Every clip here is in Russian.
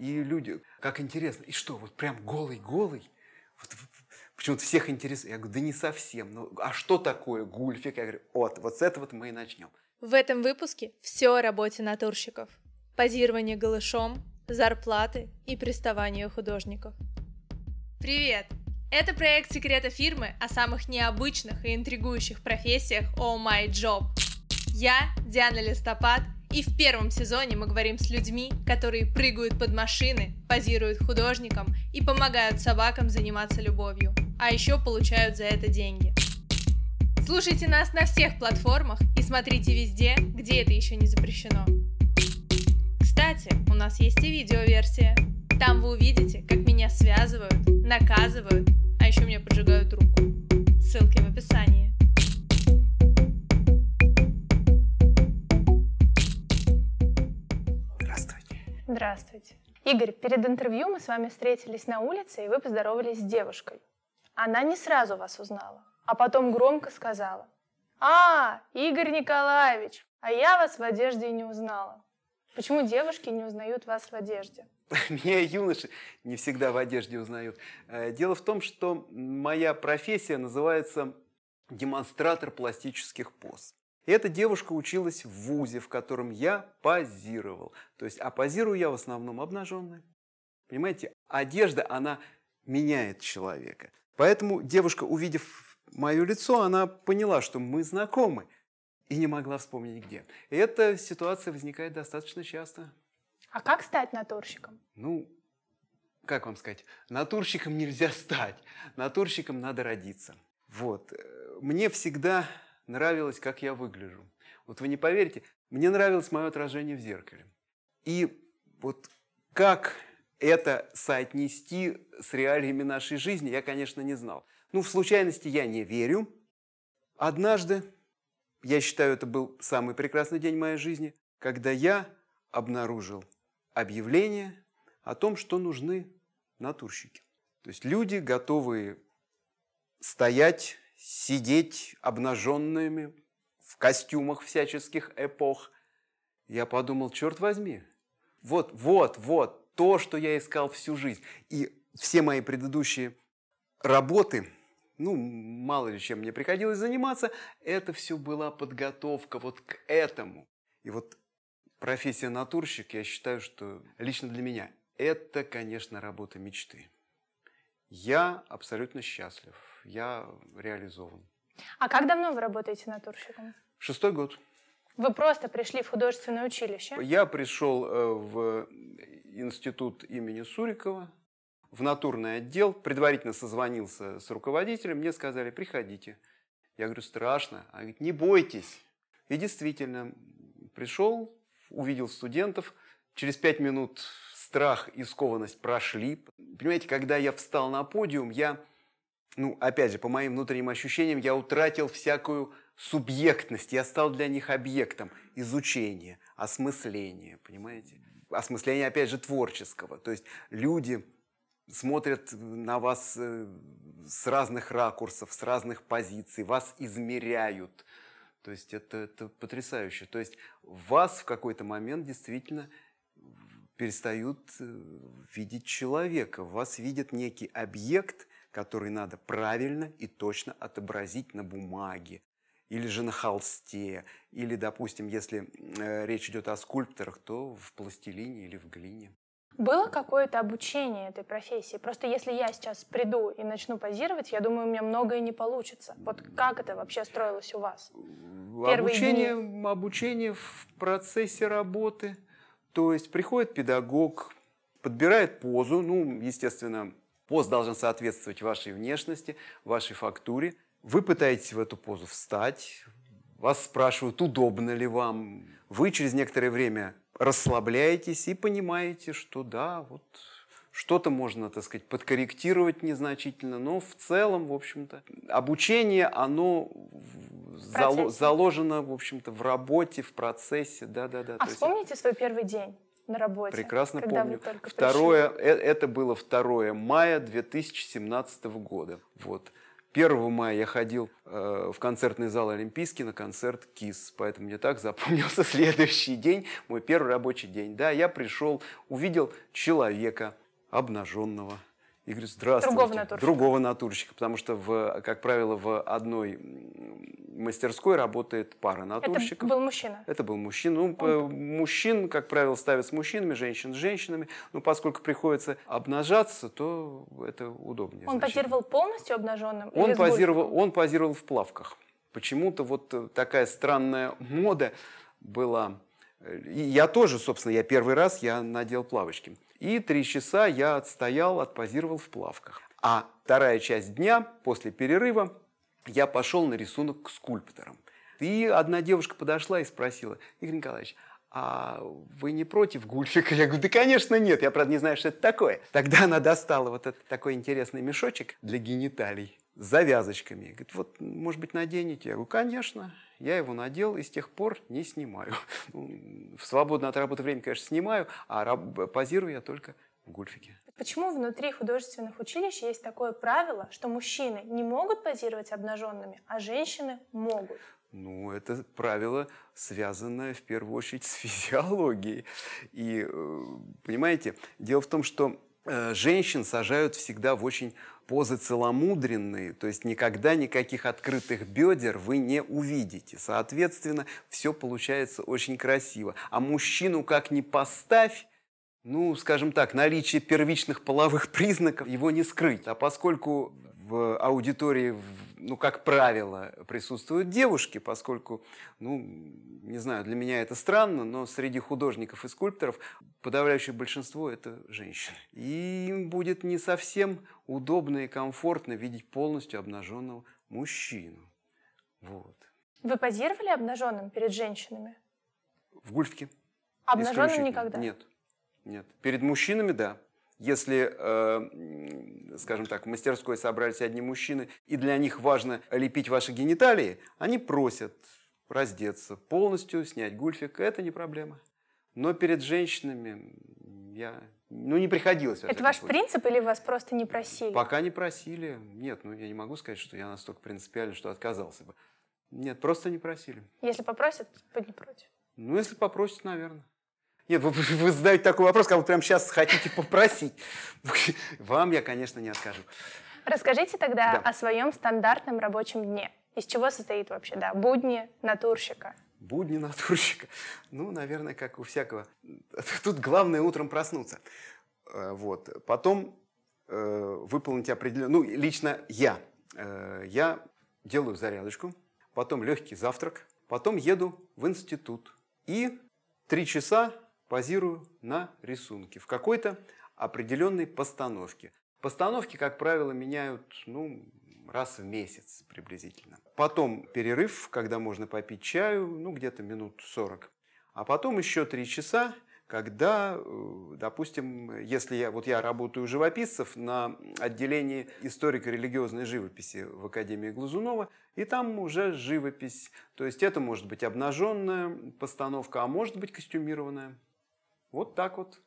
И люди, как интересно, и что, вот прям голый-голый? Вот, почему-то всех интересует. Я говорю, да не совсем. Ну, а что такое гульфик? Я говорю, вот, вот с этого мы и начнем. В этом выпуске все о работе натурщиков. Позирование голышом, зарплаты и приставание художников. Привет! Это проект секрета фирмы о самых необычных и интригующих профессиях Oh My Job. Я Диана Листопад, и в первом сезоне мы говорим с людьми, которые прыгают под машины, позируют художникам и помогают собакам заниматься любовью, а еще получают за это деньги. Слушайте нас на всех платформах и смотрите везде, где это еще не запрещено. Кстати, у нас есть и видеоверсия. Там вы увидите, как меня связывают, наказывают, а еще мне поджигают руку. Ссылки в описании. Здравствуйте. Игорь, перед интервью мы с вами встретились на улице, и вы поздоровались с девушкой. Она не сразу вас узнала, а потом громко сказала. «А, Игорь Николаевич, а я вас в одежде и не узнала». Почему девушки не узнают вас в одежде? Меня юноши не всегда в одежде узнают. Э, Дело в том, что моя профессия называется демонстратор пластических поз. Эта девушка училась в ВУЗе, в котором я позировал. То есть, а позирую я в основном обнаженный. Понимаете, одежда, она меняет человека. Поэтому девушка, увидев мое лицо, она поняла, что мы знакомы. И не могла вспомнить где. И эта ситуация возникает достаточно часто. А как стать натурщиком? Ну, как вам сказать, натурщиком нельзя стать, натурщиком надо родиться. Вот. Мне всегда нравилось, как я выгляжу. Вот вы не поверите, мне нравилось мое отражение в зеркале. И вот как это соотнести с реалиями нашей жизни, я, конечно, не знал. Ну, в случайности я не верю. Однажды, я считаю, это был самый прекрасный день моей жизни, когда я обнаружил объявление о том, что нужны натурщики. То есть люди, готовые стоять, сидеть обнаженными в костюмах всяческих эпох. Я подумал, черт возьми, вот, вот, вот, то, что я искал всю жизнь. И все мои предыдущие работы, ну, мало ли чем мне приходилось заниматься, это все была подготовка вот к этому. И вот профессия натурщик, я считаю, что лично для меня это, конечно, работа мечты. Я абсолютно счастлив, я реализован. А как давно вы работаете натурщиком? Шестой год. Вы просто пришли в художественное училище? Я пришел э, в институт имени Сурикова, в натурный отдел, предварительно созвонился с руководителем, мне сказали, приходите. Я говорю, страшно. Она говорит, не бойтесь. И действительно, пришел, увидел студентов, через пять минут страх и скованность прошли. Понимаете, когда я встал на подиум, я, ну, опять же, по моим внутренним ощущениям, я утратил всякую субъектность, я стал для них объектом изучения, осмысления, понимаете? Осмысления, опять же, творческого. То есть люди смотрят на вас э, с разных ракурсов, с разных позиций, вас измеряют. То есть это, это потрясающе. То есть вас в какой-то момент действительно перестают э, видеть человека. Вас видят некий объект, который надо правильно и точно отобразить на бумаге или же на холсте, или, допустим, если э, речь идет о скульпторах, то в пластилине или в глине. Было какое-то обучение этой профессии? Просто если я сейчас приду и начну позировать, я думаю, у меня многое не получится. Вот как это вообще строилось у вас? Первые Обучение, обучение в процессе работы. То есть приходит педагог, подбирает позу, ну, естественно, поз должен соответствовать вашей внешности, вашей фактуре. Вы пытаетесь в эту позу встать, вас спрашивают, удобно ли вам. Вы через некоторое время расслабляетесь и понимаете, что да, вот что-то можно, так сказать, подкорректировать незначительно, но в целом, в общем-то, обучение, оно зало- заложено, в общем-то, в работе, в процессе, да-да-да. А То есть вспомните свой первый день на работе? Прекрасно помню. Второе, э- это было 2 мая 2017 года. Вот. 1 мая я ходил э, в концертный зал Олимпийский на концерт КИС, поэтому мне так запомнился следующий день, мой первый рабочий день. Да, я пришел, увидел человека обнаженного, и говорю, здравствуйте. Другого натурщика. Другого натурщика, потому что, в, как правило, в одной мастерской работает пара натурщиков. Это был мужчина? Это был мужчина. Ну, Он... Мужчин, как правило, ставят с мужчинами, женщин с женщинами. Но поскольку приходится обнажаться, то это удобнее. Он значительно. позировал полностью обнаженным? Он позировал, он позировал в плавках. Почему-то вот э, такая странная мода была. И я тоже, собственно, я первый раз я надел плавочки. И три часа я отстоял, отпозировал в плавках. А вторая часть дня, после перерыва, я пошел на рисунок к скульпторам. И одна девушка подошла и спросила, Игорь Николаевич, а вы не против гульфика? Я говорю, да, конечно, нет. Я, правда, не знаю, что это такое. Тогда она достала вот этот такой интересный мешочек для гениталий с завязочками. Говорит, вот, может быть, наденете? Я говорю, конечно. Я его надел и с тех пор не снимаю. Ну, В свободное от работы время, конечно, снимаю, а позирую я только в гульфике. Почему внутри художественных училищ есть такое правило, что мужчины не могут позировать обнаженными, а женщины могут? Ну, это правило, связанное в первую очередь с физиологией. И, э, понимаете, дело в том, что э, женщин сажают всегда в очень позы целомудренные, то есть никогда никаких открытых бедер вы не увидите. Соответственно, все получается очень красиво. А мужчину как ни поставь, ну, скажем так, наличие первичных половых признаков его не скрыть. А поскольку в аудитории, ну, как правило, присутствуют девушки, поскольку, ну, не знаю, для меня это странно, но среди художников и скульпторов подавляющее большинство – это женщины. И им будет не совсем удобно и комфортно видеть полностью обнаженного мужчину. Вот. Вы позировали обнаженным перед женщинами? В гульфке. Обнаженным никогда? Нет. Нет. Перед мужчинами, да. Если, э, скажем так, в мастерской собрались одни мужчины, и для них важно лепить ваши гениталии, они просят раздеться полностью, снять гульфик. Это не проблема. Но перед женщинами я... Ну, не приходилось. Это ваш случае. принцип или вас просто не просили? Пока не просили. Нет, ну я не могу сказать, что я настолько принципиален, что отказался бы. Нет, просто не просили. Если попросят, вы не против. Ну, если попросят, наверное. Нет, вы, вы- задаете такой вопрос, как вы прямо сейчас хотите попросить. Вам я, конечно, не откажу. Расскажите тогда Да. о своем стандартном рабочем дне. Из чего состоит вообще, да, будни натурщика? Будни натурщика. Ну, наверное, как у всякого. Тут главное утром проснуться. Э, Вот. Потом э, выполнить определенную... Ну, лично я. Э, я делаю зарядочку, потом легкий завтрак, потом еду в институт. И три часа позирую на рисунке в какой-то определенной постановке. Постановки, как правило, меняют ну, раз в месяц приблизительно. Потом перерыв, когда можно попить чаю, ну где-то минут 40. А потом еще три часа, когда, э, допустим, если я, вот я работаю живописцев на отделении историко-религиозной живописи в Академии Глазунова, и там уже живопись. То есть это может быть обнаженная постановка, а может быть костюмированная. Вот так вот.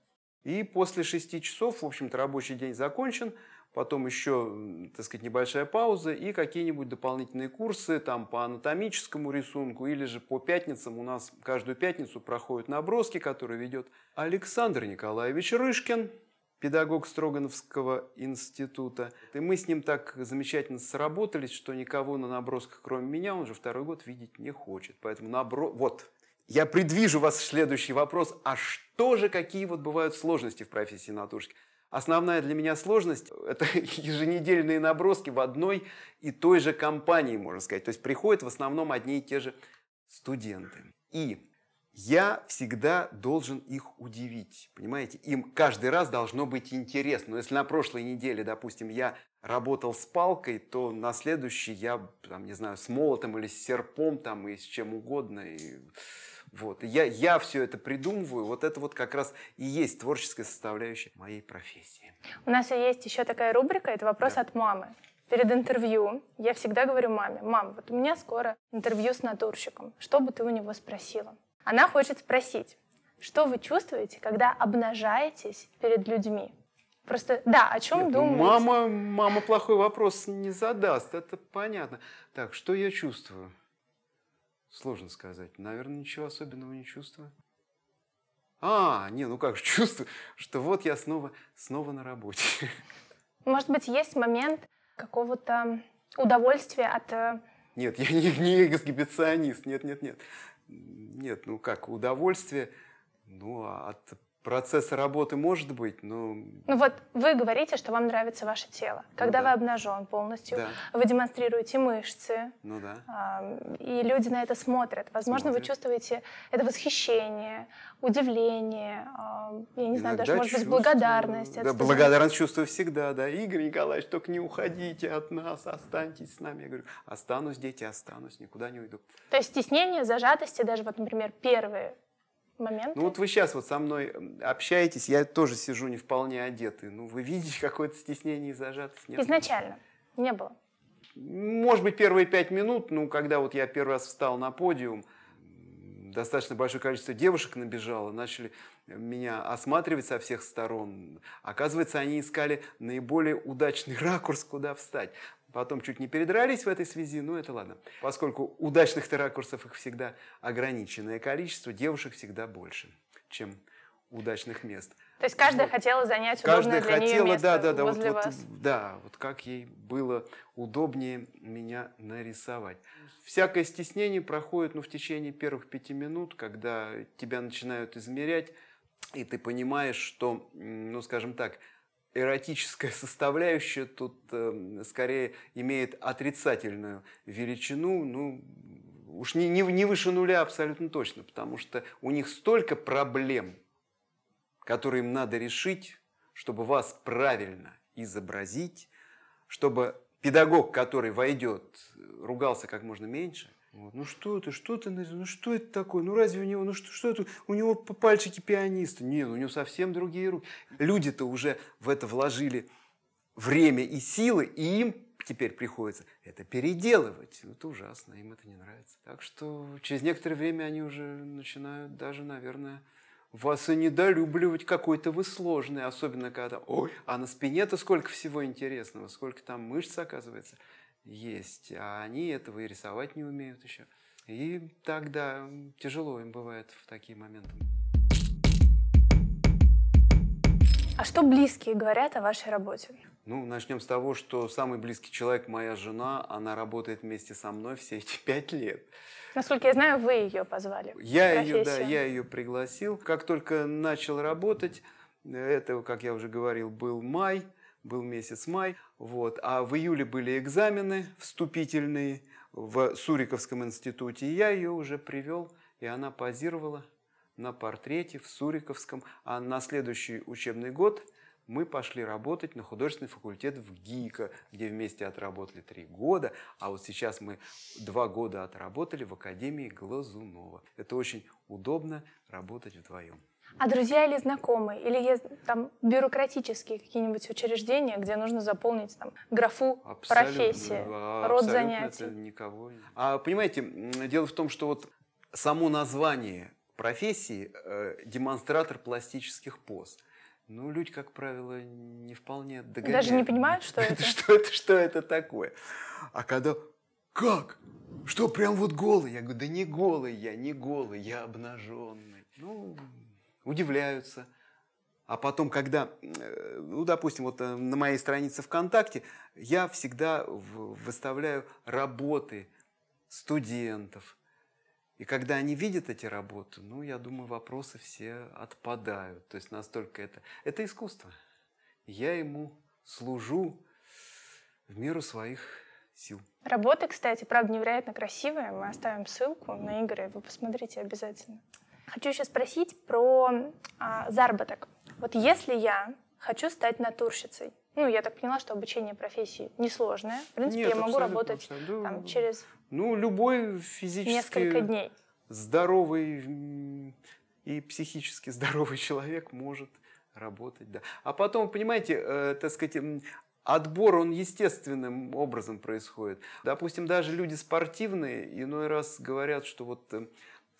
И после шести часов, в общем-то, рабочий день закончен. Потом еще, так сказать, небольшая пауза и какие-нибудь дополнительные курсы там по анатомическому рисунку или же по пятницам. У нас каждую пятницу проходят наброски, которые ведет Александр Николаевич Рышкин, педагог Строгановского института. И мы с ним так замечательно сработались, что никого на набросках, кроме меня, он уже второй год видеть не хочет. Поэтому набро... Вот, я предвижу вас следующий вопрос. А что же, какие вот бывают сложности в профессии натурщика? Основная для меня сложность – это еженедельные наброски в одной и той же компании, можно сказать. То есть приходят в основном одни и те же студенты. И я всегда должен их удивить, понимаете? Им каждый раз должно быть интересно. Но если на прошлой неделе, допустим, я работал с палкой, то на следующий я, там, не знаю, с молотом или с серпом там, и с чем угодно. И вот. И я, я все это придумываю. Вот это вот как раз и есть творческая составляющая моей профессии. У нас есть еще такая рубрика, это вопрос Да. от мамы. Перед интервью я всегда говорю маме, мам, вот у меня скоро интервью с натурщиком, что бы ты у него спросила? Она хочет спросить, что вы чувствуете, когда обнажаетесь перед людьми? Просто, да, о чем Нет, ну, думаете? мама, мама плохой вопрос не задаст, это понятно. Так, что я чувствую? Сложно сказать. Наверное, ничего особенного не чувствую. А, не, ну как же чувствую, что вот я снова, снова на работе. Может быть, есть момент какого-то удовольствия от... э, Нет, я не, не эксгибиционист, нет, нет, нет. Нет, ну как, удовольствие, ну, от процесса работы может быть, но... Ну вот вы говорите, что вам нравится ваше тело. Когда Ну да. вы обнажен полностью, Да, вы демонстрируете мышцы, ну да. а, и люди на это смотрят. Возможно, вы Смотрят. чувствуете это восхищение, удивление, а, я не знаю, даже, Иногда может быть, чувствую. благодарность. от Да, благодарность чувствую всегда, да. Игорь Николаевич, только не уходите от нас, останьтесь с нами. Я говорю, останусь, дети, останусь, никуда не уйду. То есть стеснение, зажатости, даже вот, например, первые моменты. Ну вот вы сейчас вот со мной общаетесь, я тоже сижу не вполне одетый. Ну вы видите какое-то стеснение и зажатость? Нет? Изначально не было. Может быть, первые пять минут, ну, когда вот я первый раз встал на подиум, достаточно большое количество девушек набежало, начали меня осматривать со всех сторон. Оказывается, они искали наиболее удачный ракурс, куда встать. Потом чуть не передрались в этой связи, но это ладно. Поскольку удачных-то ракурсов их всегда ограниченное количество, девушек всегда больше, чем удачных мест. То есть каждая Вот. хотела занять удобное Каждая для нее хотела, место да, да, да, вот, возле вот, вас. да, вот как ей было удобнее меня нарисовать. Всякое стеснение проходит, ну, в течение первых пяти минут, когда тебя начинают измерять, и ты понимаешь, что, ну, скажем так, эротическая составляющая тут э, скорее имеет отрицательную величину, ну, уж не, не, не выше нуля абсолютно точно, потому что у них столько проблем, которые им надо решить, чтобы вас правильно изобразить, чтобы педагог, который войдет, ругался как можно меньше. Вот. Ну что это, что ты, ну что это такое, ну разве у него, ну что, что это, у него пальчики пианиста, нет, у него совсем другие руки. Люди-то уже в это вложили время и силы, и им теперь приходится это переделывать. Ну, Это ужасно, им это не нравится. Так что через некоторое время они уже начинают даже, наверное, вас и недолюбливать какой-то вы сложный, особенно когда, ой, а на спине-то сколько всего интересного, сколько там мышц, оказывается, есть, а они этого и рисовать не умеют еще. И тогда тяжело им бывает в такие моменты. А что близкие говорят о вашей работе? Ну, начнем с того, что самый близкий человек, моя жена, она работает вместе со мной все эти пять лет. Насколько я знаю, вы ее позвали. Я ее, да, я ее пригласил. Как только начал работать, это, как я уже говорил, был май, был месяц май, вот, а в июле были экзамены вступительные в Суриковском институте, и я ее уже привел, и она позировала на портрете в Суриковском, а на следующий учебный год мы пошли работать на художественный факультет в ГИКа, где вместе отработали три года, а вот сейчас мы два года отработали в Академии Глазунова. Это очень удобно работать вдвоем. А друзья или знакомые? Или есть там бюрократические какие-нибудь учреждения, где нужно заполнить там графу Абсолютно, профессия, а, род занятий? это никого. А понимаете, дело в том, что вот само название профессии э, демонстратор пластических поз. Ну, люди, как правило, не вполне догоняют. Даже не понимают, что это? что это, что это такое. А когда как? Что, прям вот голый? Я говорю, да не голый я, не голый, я обнаженный. Ну, удивляются. А потом, когда, э, ну, допустим, вот э, на моей странице ВКонтакте я всегда выставляю работы студентов. И когда они видят эти работы, ну, я думаю, вопросы все отпадают. То есть настолько это... Это искусство. Я ему служу в меру своих сил. Работы, кстати, правда, невероятно красивые. Мы оставим ссылку на Игоря, вы посмотрите обязательно. Хочу еще спросить про а, заработок. Вот если я хочу стать натурщицей, ну, я так поняла, что обучение профессии несложное. В принципе, Нет, я могу работать абсолютно. там, через Ну, любой физически несколько дней. здоровый и психически здоровый человек может работать, да. А потом, понимаете, э, так сказать, отбор, он естественным образом происходит. Допустим, даже люди спортивные иной раз говорят, что вот э,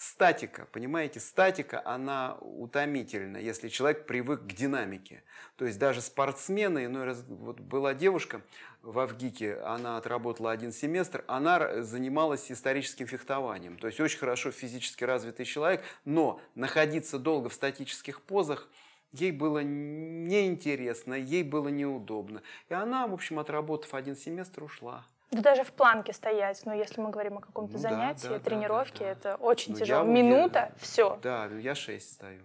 статика, понимаете, статика, она утомительна, если человек привык к динамике. То есть даже спортсмены, иной раз, вот была девушка в Авгике, она отработала один семестр, она занималась историческим фехтованием. То есть очень хорошо физически развитый человек, но находиться долго в статических позах – ей было неинтересно, ей было неудобно. И она, в общем, отработав один семестр, ушла. Да даже в планке стоять, но если мы говорим о каком-то ну, занятии, да, да, тренировке, да, да, да. это очень ну, тяжело. Я, Минута, я, все. Да, я шесть стою.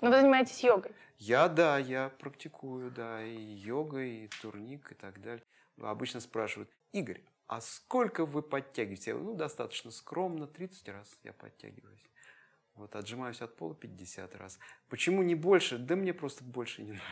Но вы занимаетесь йогой? Я, да, я практикую, да, и йога, и турник, и так далее. Обычно спрашивают, Игорь, а сколько вы подтягиваете? Я говорю, ну, достаточно скромно, 30 раз я подтягиваюсь. Вот отжимаюсь от пола 50 раз. Почему не больше? Да мне просто больше не надо.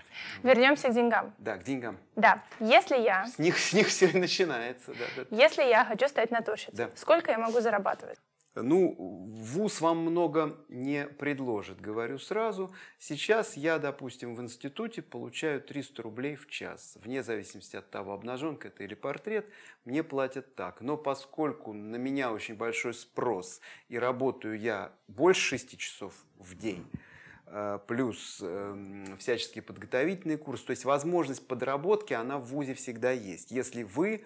Вернемся к деньгам. Да, к деньгам. Да. Если я... С них, с них все и начинается. Да, да. Если я хочу стать натурщицей, да. сколько я могу зарабатывать? Ну, ВУЗ вам много не предложит, говорю сразу. Сейчас я, допустим, в институте получаю 300 рублей в час. Вне зависимости от того, обнаженка это или портрет, мне платят так. Но поскольку на меня очень большой спрос, и работаю я больше 6 часов в день, э, плюс эм, всяческие подготовительные курсы, то есть возможность подработки, она в ВУЗе всегда есть. Если вы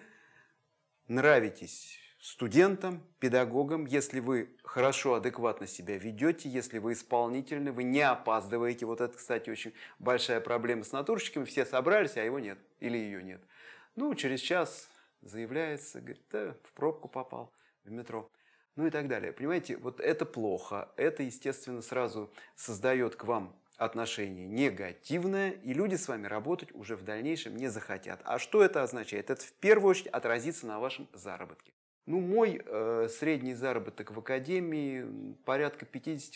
нравитесь студентам, педагогам, если вы хорошо, адекватно себя ведете, если вы исполнительны, вы не опаздываете. Вот это, кстати, очень большая проблема с натурщиками. Все собрались, а его нет или ее нет. Ну, через час заявляется, говорит, да, в пробку попал, в метро. Ну и так далее. Понимаете, вот это плохо. Это, естественно, сразу создает к вам отношение негативное, и люди с вами работать уже в дальнейшем не захотят. А что это означает? Это в первую очередь отразится на вашем заработке. Ну, мой э, средний заработок в академии порядка 50-60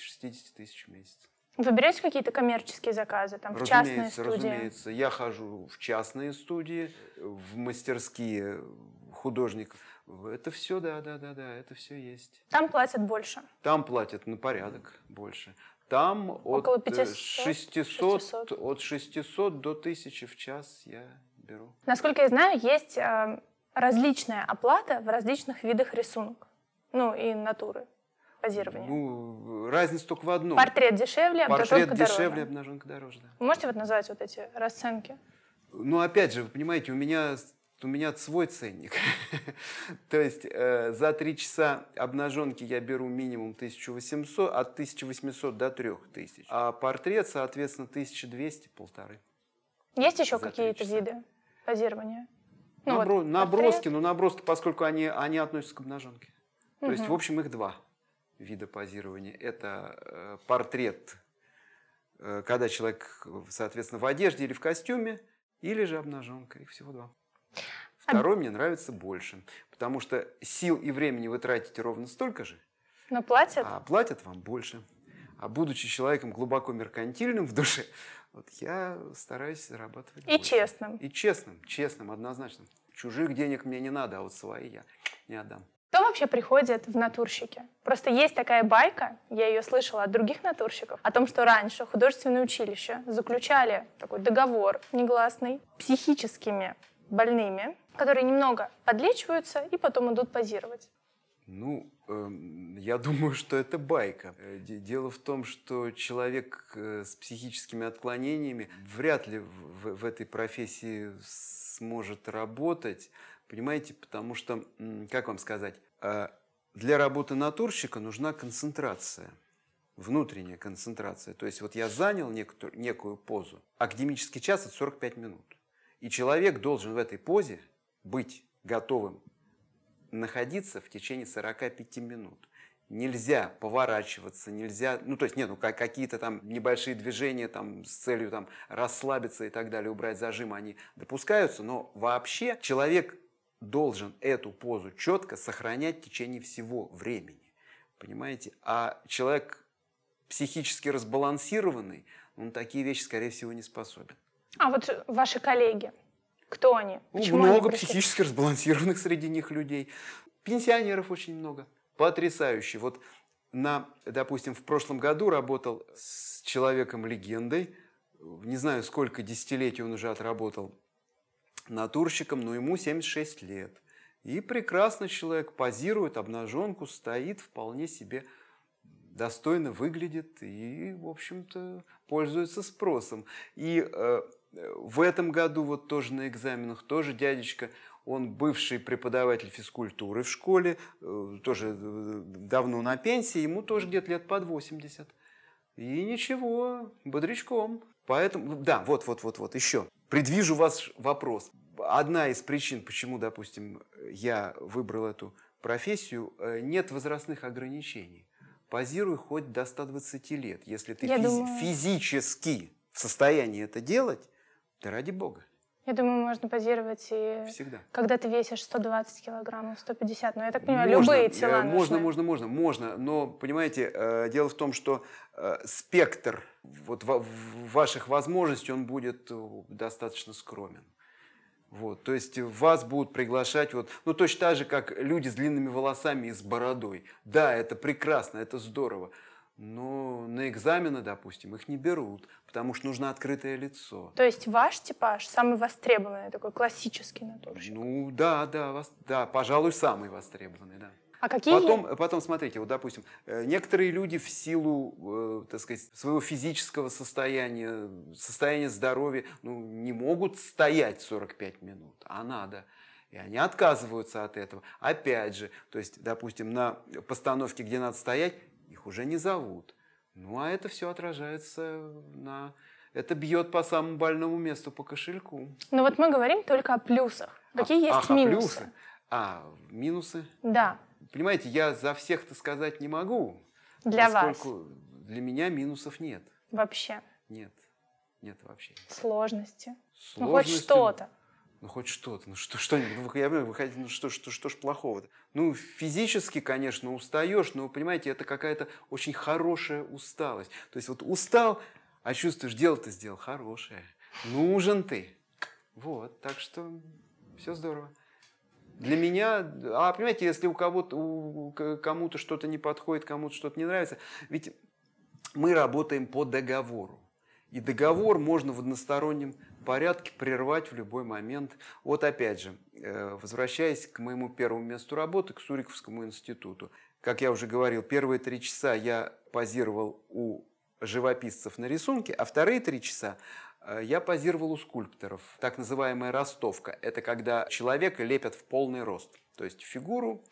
тысяч в месяц. Вы берете какие-то коммерческие заказы, там, в частные студии? Разумеется, я хожу в частные студии, в мастерские художников. Это все, да, да, да, да, это все есть. Там платят больше? Там платят на порядок больше. Там Около от 500, 600, 600, от 600 до 1000 в час я беру. Насколько я знаю, есть э, различная оплата в различных видах рисунок. Ну, и натуры позирования. Ну, разница только в одном. Портрет дешевле, Портрет обнаженка дешевле, дороже. обнаженка дороже, да. Вы можете вот назвать вот эти расценки? Ну, опять же, вы понимаете, у меня у меня свой ценник. То есть э, за три часа обнаженки я беру минимум 1800, от 1800 до 3000. А портрет, соответственно, 1200, полторы. Есть еще какие-то виды позирования? Ну, Набро... вот наброски, но наброски, поскольку они, они относятся к обнаженке. То есть, в общем, их два вида позирования. Это э, портрет, э, когда человек, соответственно, в одежде или в костюме, или же обнаженка. Их всего два. Второй а... мне нравится больше, потому что сил и времени вы тратите ровно столько же. Но платят? А платят вам больше. А будучи человеком глубоко меркантильным в душе, вот я стараюсь зарабатывать. И больше. честным. И честным, честным, однозначно. Чужих денег мне не надо, а вот свои я не отдам. Кто вообще приходит в натурщики? Просто есть такая байка, я ее слышала от других натурщиков, о том, что раньше художественные училища заключали такой договор негласный психическими больными, которые немного подлечиваются и потом идут позировать. Ну, я думаю, что это байка. Э, дело в том, что человек э, с психическими отклонениями вряд ли в, в этой профессии сможет работать, понимаете, потому что, как вам сказать, э, для работы натурщика нужна концентрация, внутренняя концентрация. То есть вот я занял некую позу, академический час – это 45 минут. И человек должен в этой позе быть готовым находиться в течение 45 минут. Нельзя поворачиваться, нельзя, ну то есть нет, ну какие-то там небольшие движения там с целью там расслабиться и так далее, убрать зажим, они допускаются, но вообще человек должен эту позу четко сохранять в течение всего времени, понимаете? А человек психически разбалансированный, он такие вещи, скорее всего, не способен. А вот ваши коллеги, кто они? Ну, Почему много они психически разбалансированных среди них людей. Пенсионеров очень много. Потрясающе. Вот на, допустим, в прошлом году работал с человеком-легендой. Не знаю, сколько десятилетий он уже отработал натурщиком, но ему 76 лет. И прекрасно человек позирует обнаженку, стоит вполне себе достойно выглядит и, в общем-то, пользуется спросом. И э, в этом году вот тоже на экзаменах тоже дядечка, он бывший преподаватель физкультуры в школе, э, тоже э, давно на пенсии, ему тоже где-то лет под 80. И ничего, бодрячком. Поэтому, да, вот, вот, вот, вот, еще. Предвижу ваш вопрос. Одна из причин, почему, допустим, я выбрал эту профессию, э, нет возрастных ограничений. Позируй хоть до 120 лет. Если ты физи- думаю... физически в состоянии это делать, да ради бога. Я думаю, можно позировать и Всегда. когда ты весишь 120 килограммов, 150. Но я так понимаю, можно, любые тела э, Можно, можно, можно, можно. Но, понимаете, э, дело в том, что э, спектр вот ваших возможностей, он будет достаточно скромен. Вот, то есть вас будут приглашать, вот, ну точно так же, как люди с длинными волосами и с бородой. Да, это прекрасно, это здорово. Но на экзамены, допустим, их не берут, потому что нужно открытое лицо. То есть ваш типаж самый востребованный, такой классический натурщик? Ну да, да, вас, да, пожалуй, самый востребованный, да. А какие? Потом, потом, смотрите, вот, допустим, э, некоторые люди в силу, э, так сказать, своего физического состояния, состояния здоровья, ну, не могут стоять 45 минут, а надо. И они отказываются от этого. Опять же, то есть, допустим, на постановке, где надо стоять, их уже не зовут. Ну, а это все отражается на... Это бьет по самому больному месту, по кошельку. Ну вот мы говорим только о плюсах. Какие а, есть ага, минусы? Плюсы. А, минусы? Да. Понимаете, я за всех-то сказать не могу. Для вас? Для меня минусов нет. Вообще? Нет. Нет вообще. Сложности? Сложности. Ну, хоть что-то. Ну, хоть что-то. Ну, что, что-нибудь. Ну, я понимаю, выходить, ну, что, что, что ж плохого-то? Ну, физически, конечно, устаешь, но, понимаете, это какая-то очень хорошая усталость. То есть вот устал, а чувствуешь, дело-то сделал хорошее. Нужен ты. Вот, так что все здорово. Для меня, а понимаете, если у кого-то, кому-то что-то не подходит, кому-то что-то не нравится, ведь мы работаем по договору. И договор можно в одностороннем порядке прервать в любой момент. Вот опять же, э, возвращаясь к моему первому месту работы, к Суриковскому институту. Как я уже говорил, первые три часа я позировал у живописцев на рисунке, а вторые три часа э, я позировал у скульпторов. Так называемая ростовка. Это когда человека лепят в полный рост. То есть фигуру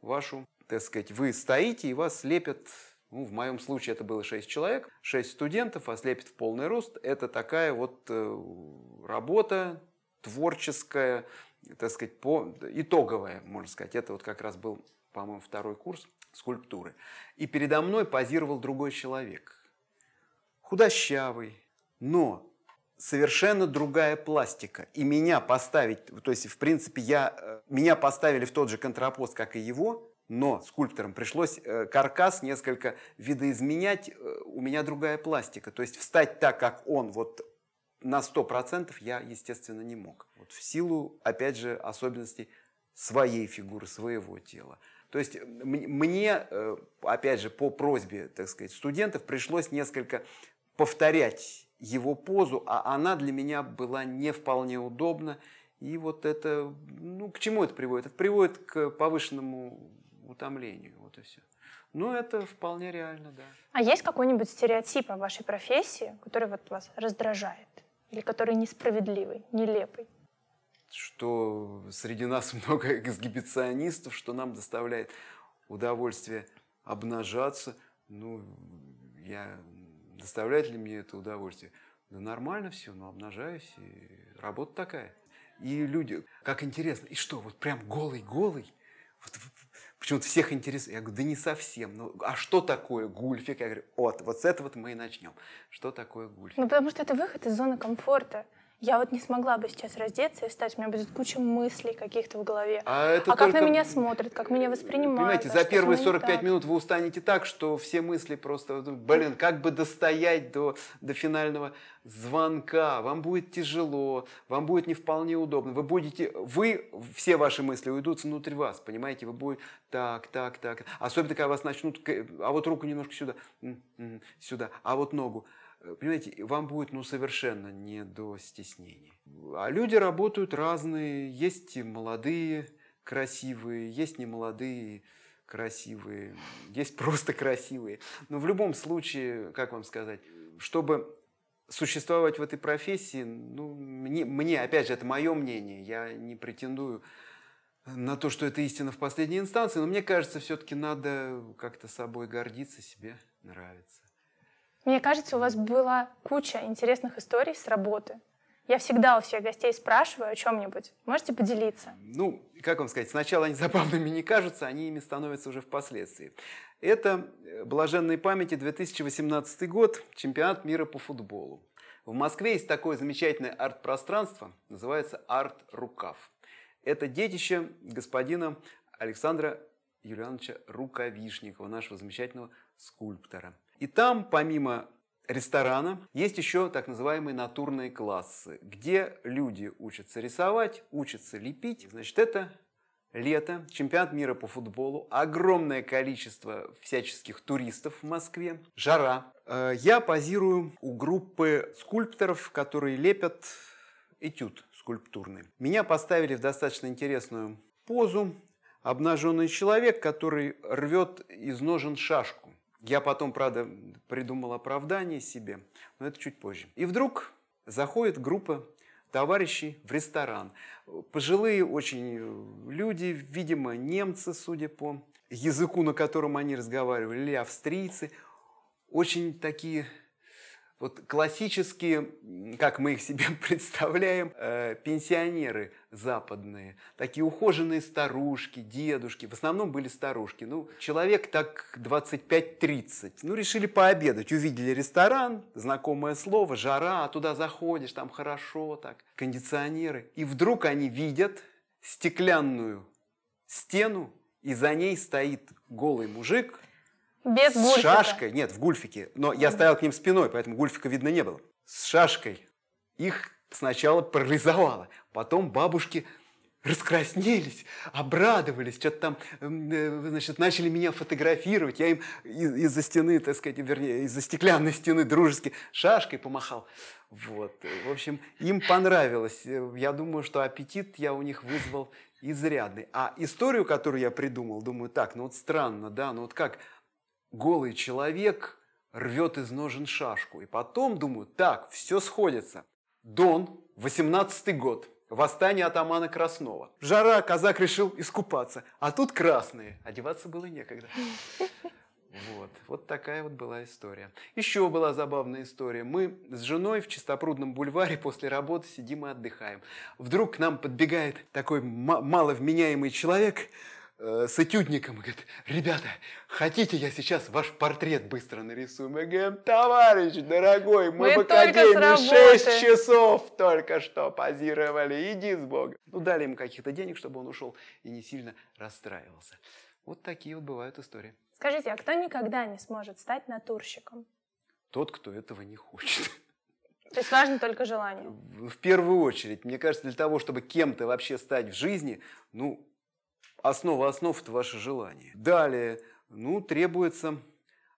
вашу, так сказать, вы стоите и вас лепят ну, в моем случае это было 6 человек, 6 студентов, ослепит в полный рост. Это такая вот э, работа творческая, так сказать, по, итоговая, можно сказать. Это вот как раз был, по-моему, второй курс скульптуры. И передо мной позировал другой человек. Худощавый, но совершенно другая пластика. И меня поставить, то есть, в принципе, я, э, меня поставили в тот же контрапост, как и его, но скульпторам пришлось э, каркас несколько видоизменять, э, у меня другая пластика. То есть встать так, как он, вот на 100% я, естественно, не мог. Вот в силу, опять же, особенностей своей фигуры, своего тела. То есть мне, э, опять же, по просьбе, так сказать, студентов пришлось несколько повторять его позу, а она для меня была не вполне удобна. И вот это, ну, к чему это приводит? Это приводит к повышенному утомлению. Вот и все. Ну, это вполне реально, да. А есть какой-нибудь стереотип о вашей профессии, который вот вас раздражает? Или который несправедливый, нелепый? Что среди нас много эксгибиционистов, что нам доставляет удовольствие обнажаться. Ну, я... Доставляет ли мне это удовольствие? Да нормально все, но обнажаюсь, и работа такая. И люди, как интересно, и что, вот прям голый-голый? Вот почему-то всех интересует. Я говорю, да не совсем. Ну, а что такое гульфик? Я говорю, вот, вот с этого мы и начнем. Что такое гульфик? Ну, потому что это выход из зоны комфорта. Я вот не смогла бы сейчас раздеться и встать, у меня будет куча мыслей каких-то в голове. А, это а только... как на меня смотрят, как меня воспринимают. Понимаете, а за первые 45 минут вы устанете так, что все мысли просто, блин, как бы достоять до, до финального звонка, вам будет тяжело, вам будет не вполне удобно. Вы будете, вы, все ваши мысли уйдут внутрь вас, понимаете, вы будете так, так, так. Особенно, когда вас начнут, а вот руку немножко сюда, сюда, а вот ногу. Э, понимаете, вам будет ну, совершенно не до стеснений. А люди работают разные. Есть молодые, красивые, есть немолодые, красивые, есть просто красивые. Но в любом случае, как вам сказать, чтобы существовать в этой профессии, ну, мне, мне, опять же, это мое мнение, я не претендую на то, что это истина в последней инстанции, но мне кажется, все-таки надо как-то собой гордиться, себе нравится. Мне кажется, у вас была куча интересных историй с работы. Я всегда у всех гостей спрашиваю о чем-нибудь. Можете поделиться? Ну, как вам сказать, сначала они забавными не кажутся, они ими становятся уже впоследствии. Это э, блаженной памяти 2018 год, чемпионат мира по футболу. В Москве есть такое замечательное арт-пространство, называется «Арт-рукав». Это детище господина Александра Юлиановича Рукавишникова, нашего замечательного скульптора. И там, помимо ресторана есть еще так называемые натурные классы, где люди учатся рисовать, учатся лепить. Значит, это лето, чемпионат мира по футболу, огромное количество всяческих туристов в Москве, жара. Э, я позирую у группы скульпторов, которые лепят этюд скульптурный. Меня поставили в достаточно интересную позу. Обнаженный человек, который рвет из ножен шашку. Я потом, правда, придумал оправдание себе, но это чуть позже. И вдруг заходит группа товарищей в ресторан. Пожилые очень люди, видимо, немцы, судя по языку, на котором они разговаривали, или австрийцы. Очень такие вот классические, как мы их себе представляем, э, пенсионеры западные, такие ухоженные старушки, дедушки, в основном были старушки. Ну, человек так 25-30. Ну, решили пообедать, увидели ресторан, знакомое слово, жара, а туда заходишь, там хорошо так, кондиционеры. И вдруг они видят стеклянную стену, и за ней стоит голый мужик без с шашкой, нет, в гульфике, но я стоял к ним спиной, поэтому гульфика видно не было. С шашкой. Их сначала парализовало, потом бабушки раскраснелись, обрадовались, что-то там, э, значит, начали меня фотографировать. Я им из-за стены, так сказать, вернее, из-за стеклянной стены дружески шашкой помахал. Вот. В общем, им понравилось. Я думаю, что аппетит я у них вызвал изрядный. А историю, которую я придумал, думаю, так, ну вот странно, да, ну вот как голый человек рвет из ножен шашку. И потом думаю, так, все сходится. Дон, 18 год, восстание атамана Краснова. Жара, казак решил искупаться. А тут красные, одеваться было некогда. Вот, вот такая вот была история. Еще была забавная история. Мы с женой в Чистопрудном бульваре после работы сидим и отдыхаем. Вдруг к нам подбегает такой маловменяемый человек, с этюдником и говорит, ребята, хотите я сейчас ваш портрет быстро нарисую? Мы говорим, товарищ дорогой, мы, мы в академии 6 часов только что позировали, иди с Богом. Ну, дали ему каких-то денег, чтобы он ушел и не сильно расстраивался. Вот такие вот бывают истории. Скажите, а кто никогда не сможет стать натурщиком? Тот, кто этого не хочет. То есть важно только желание? В первую очередь. Мне кажется, для того, чтобы кем-то вообще стать в жизни, ну, Основа основ – это ваше желание. Далее, ну, требуется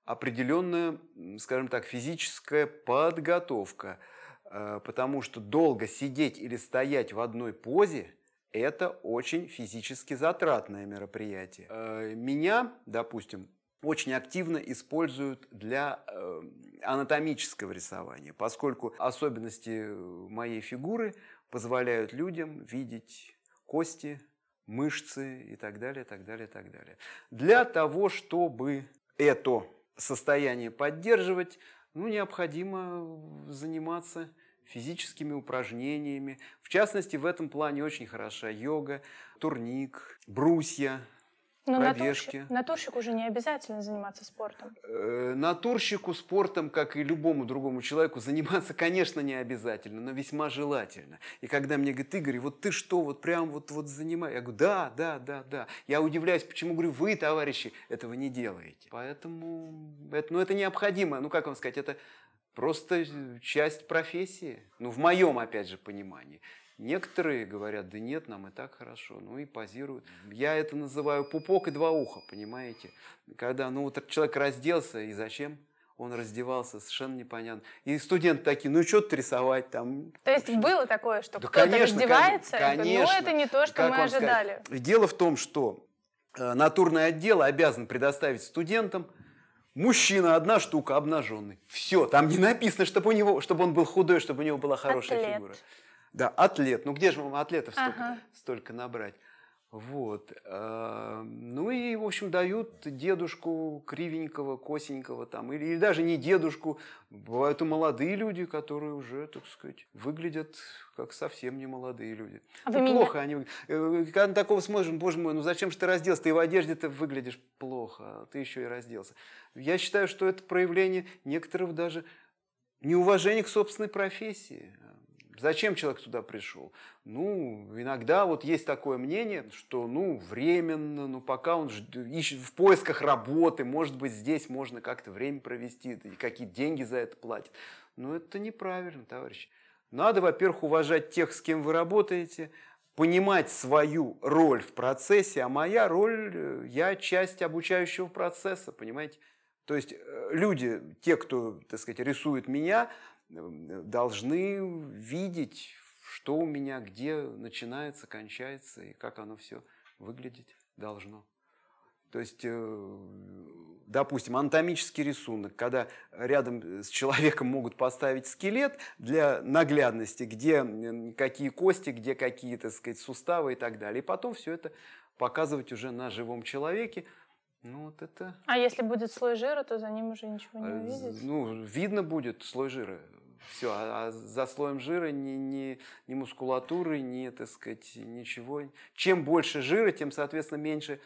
определенная, скажем так, физическая подготовка, э, потому что долго сидеть или стоять в одной позе – это очень физически затратное мероприятие. Э, меня, допустим, очень активно используют для э, анатомического рисования, поскольку особенности моей фигуры позволяют людям видеть кости, мышцы и так далее, так далее, так далее. Для того, чтобы это состояние поддерживать, ну, необходимо заниматься физическими упражнениями. В частности, в этом плане очень хороша йога, турник, брусья, но пробежки. Натурщик, натурщику уже не обязательно заниматься спортом. Э, натурщику спортом, как и любому другому человеку, заниматься, конечно, не обязательно, но весьма желательно. И когда мне говорят, Игорь, вот ты что, вот прям вот, вот занимаешь? Я говорю, да, да, да, да. Я удивляюсь, почему, говорю, вы, товарищи, этого не делаете. Поэтому это, ну, это необходимо. Ну, как вам сказать, это просто часть профессии. Ну, в моем, опять же, понимании. Некоторые говорят, да нет, нам и так хорошо, ну и позируют. Я это называю пупок и два уха, понимаете? Когда ну, вот человек разделся, и зачем? он раздевался, совершенно непонятно. И студенты такие, ну что рисовать там? То есть было такое, что да, кто-то раздевается, конечно, но это не то, что мы ожидали. Сказать? Дело в том, что э, натурный отдел обязан предоставить студентам Мужчина, одна штука, обнаженный. Все, там не написано, чтобы, у него, чтобы он был худой, чтобы у него была хорошая атлет. фигура. Да, атлет. Ну где же вам атлетов столько, Ага. столько набрать? Вот. А, Ну и, в общем, дают дедушку кривенького, косенького там. Или, или даже не дедушку. Бывают и молодые люди, которые уже, так сказать, выглядят как совсем не молодые люди. А Ну, меня- плохо они. Э, Когда на такого смотришь, боже мой, ну зачем же ты разделся? Ты в одежде-то выглядишь плохо, а ты еще и разделся. Я считаю, что это проявление некоторого даже неуважения к собственной профессии. Зачем человек туда пришел? Ну, иногда вот есть такое мнение, что, ну, временно, ну, пока он ищет в поисках работы, может быть, здесь можно как-то время провести, какие деньги за это платят. Но это неправильно, товарищи. Надо, во-первых, уважать тех, с кем вы работаете, понимать свою роль в процессе, а моя роль, э, я часть обучающего процесса, понимаете? То есть э, люди, те, кто, так сказать, рисует меня, должны видеть, что у меня, где начинается, кончается и как оно все выглядеть должно. То есть, э, допустим, анатомический рисунок, когда рядом с человеком могут поставить скелет для наглядности, где какие кости, где какие, так сказать, суставы и так далее. И потом все это показывать уже на живом человеке. Ну, вот это... А если будет слой жира, то за ним уже ничего не э, увидеть? Ну, видно будет слой жира. Все, а, а за слоем жира ни, ни, ни мускулатуры, ни, так сказать, ничего. Чем больше жира, тем, соответственно, меньше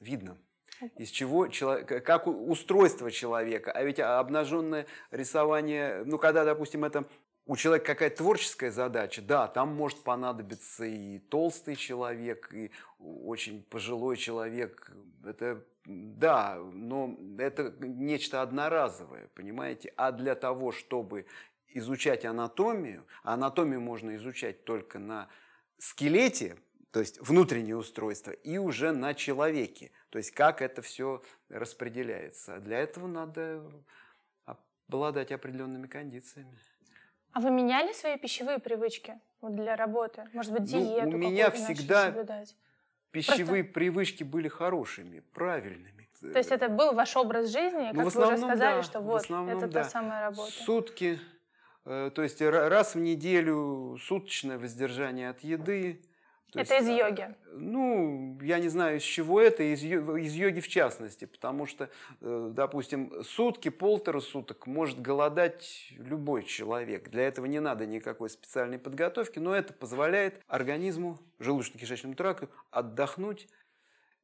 видно. Из чего человек, как устройство человека. А ведь обнаженное рисование, ну, когда, допустим, это у человека какая-то творческая задача, да, там может понадобиться и толстый человек, и очень пожилой человек. Это, да, но это нечто одноразовое, понимаете? А для того, чтобы изучать анатомию, а анатомию можно изучать только на скелете, то есть внутреннее устройство, и уже на человеке. То есть как это все распределяется. А для этого надо обладать определенными кондициями. А вы меняли свои пищевые привычки вот для работы? Может быть, Ну, у диету меня всегда соблюдать? Пищевые привычки были хорошими, правильными. То есть это был ваш образ жизни, Ну, как в вы уже основном, сказали, да, что вот, основном, это да. та самая работа. Сутки, э, то есть ра- раз в неделю суточное воздержание от еды. То Это есть, из а, йоги? Ну, я не знаю, из чего это, из, из йоги в частности, потому что, э, допустим, сутки, полтора суток может голодать любой человек. Для этого не надо никакой специальной подготовки, но это позволяет организму, желудочно-кишечному тракту отдохнуть.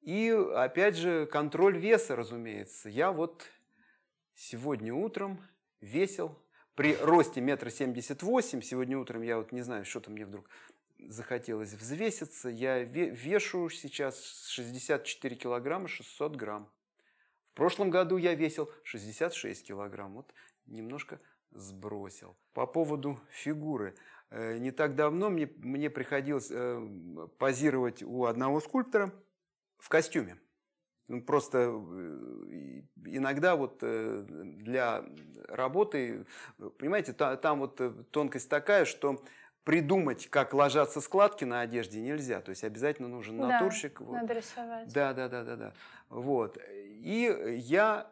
И, опять же, контроль веса, разумеется. Я вот сегодня утром весил при росте метра семьдесят восемь. Сегодня утром я вот не знаю, что-то мне вдруг захотелось взвеситься. Я ве- вешу сейчас 64 килограмма 600 грамм. В прошлом году я весил 66 килограмм. Вот немножко сбросил. По поводу фигуры. Э, Не так давно мне, мне приходилось э, позировать у одного скульптора в костюме. Ну, Просто э, иногда вот для работы, понимаете, та- там вот тонкость такая, что придумать, как ложатся складки на одежде, нельзя. То есть обязательно нужен Да, натурщик. вот. Надо рисовать. Да, да, да, да, да. Вот. И я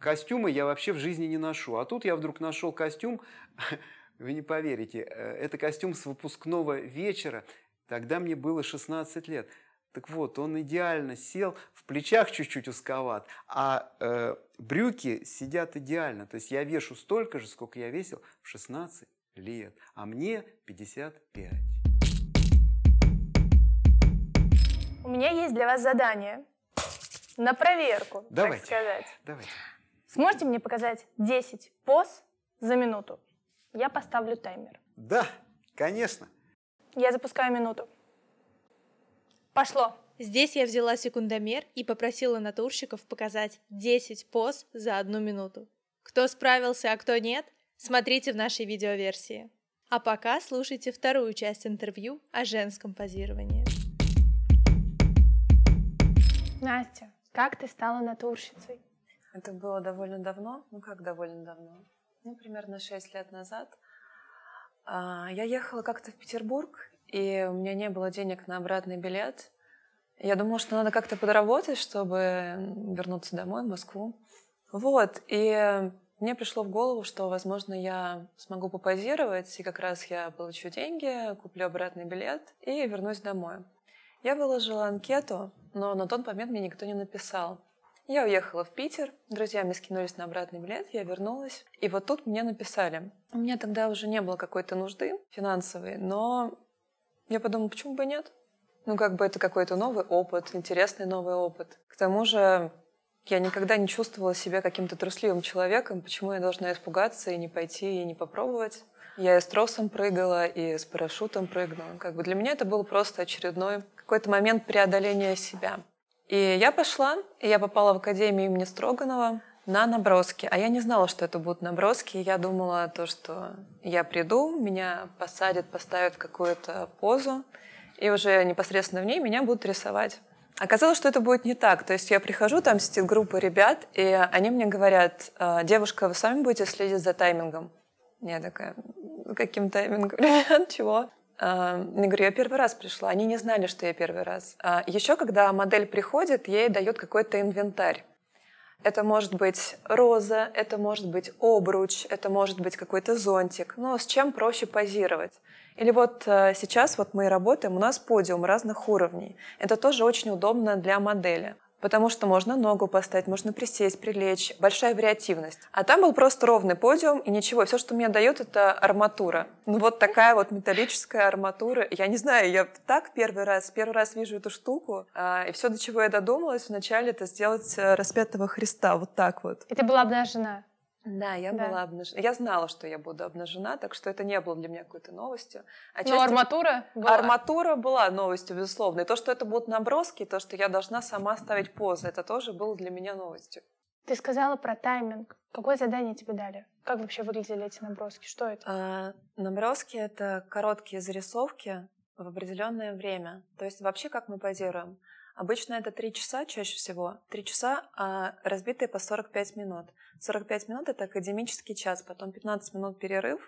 костюмы я вообще в жизни не ношу. А тут я вдруг нашел костюм, вы не поверите, э, это костюм с выпускного вечера. Тогда мне было 16 лет. Так вот, он идеально сел, в плечах чуть-чуть узковат, а э, брюки сидят идеально. То есть я вешу столько же, сколько я весил в 16 лет, а мне 55. У меня есть для вас задание на проверку, Давайте. так сказать. Давайте. Сможете мне показать 10 поз за минуту? Я поставлю таймер. Да, конечно. Я запускаю минуту. Пошло. Здесь я взяла секундомер и попросила натурщиков показать 10 поз за одну минуту. Кто справился, а кто нет, смотрите в нашей видеоверсии. А пока слушайте вторую часть интервью о женском позировании. Настя, как ты стала натурщицей? Это было довольно давно. Ну как довольно давно? Ну, примерно 6 лет назад. А, Я ехала как-то в Петербург, и у меня не было денег на обратный билет. Я думала, что надо как-то подработать, чтобы вернуться домой, в Москву. Вот, и мне пришло в голову, что, возможно, я смогу попозировать, и как раз я получу деньги, куплю обратный билет и вернусь домой. Я выложила анкету, но на тот момент мне никто не написал. Я уехала в Питер, друзья мне скинулись на обратный билет, я вернулась. И вот тут мне написали. У меня тогда уже не было какой-то нужды финансовой, но я подумала, почему бы нет? Ну, как бы это какой-то новый опыт, интересный новый опыт. К тому же я никогда не чувствовала себя каким-то трусливым человеком. Почему я должна испугаться и не пойти, и не попробовать? Я и с тросом прыгала, и с парашютом прыгнула. Как бы для меня это был просто очередной какой-то момент преодоления себя. И я пошла, и я попала в академию имени Строганова на наброски. А я не знала, что это будут наброски. Я думала то, что я приду, меня посадят, поставят какую-то позу, и уже непосредственно в ней меня будут рисовать. Оказалось, что это будет не так. То есть я прихожу, там сидит группа ребят, и они мне говорят, «А, девушка, вы сами будете следить за таймингом? Я такая, каким таймингом? Ребят, чего? Я говорю, я первый раз пришла. Они не знали, что я первый раз. А Еще когда модель приходит, ей дает какой-то инвентарь. Это может быть роза, это может быть обруч, это может быть какой-то зонтик. Но с чем проще позировать? Или вот э, сейчас вот мы работаем, у нас подиум разных уровней. Это тоже очень удобно для модели потому что можно ногу поставить, можно присесть, прилечь, большая вариативность. А там был просто ровный подиум и ничего. Все, что мне дает, это арматура. Ну вот такая вот металлическая арматура. Я не знаю, я так первый раз, первый раз вижу эту штуку, а, и все, до чего я додумалась вначале, это сделать э, распятого Христа вот так вот. И ты была обнажена? Да, я да. была обнажена. Я знала, что я буду обнажена, так что это не было для меня какой-то новостью. А Но арматура была? Арматура была новостью, безусловно. И то, что это будут наброски, то, что я должна сама ставить позы, это тоже было для меня новостью. Ты сказала про тайминг. Какое задание тебе дали? Как вообще выглядели эти наброски? Что это? А, наброски — это короткие зарисовки в определенное время. То есть вообще как мы позируем? Обычно это три часа чаще всего. Три часа, а разбитые по 45 минут. 45 минут — это академический час, потом 15 минут перерыв,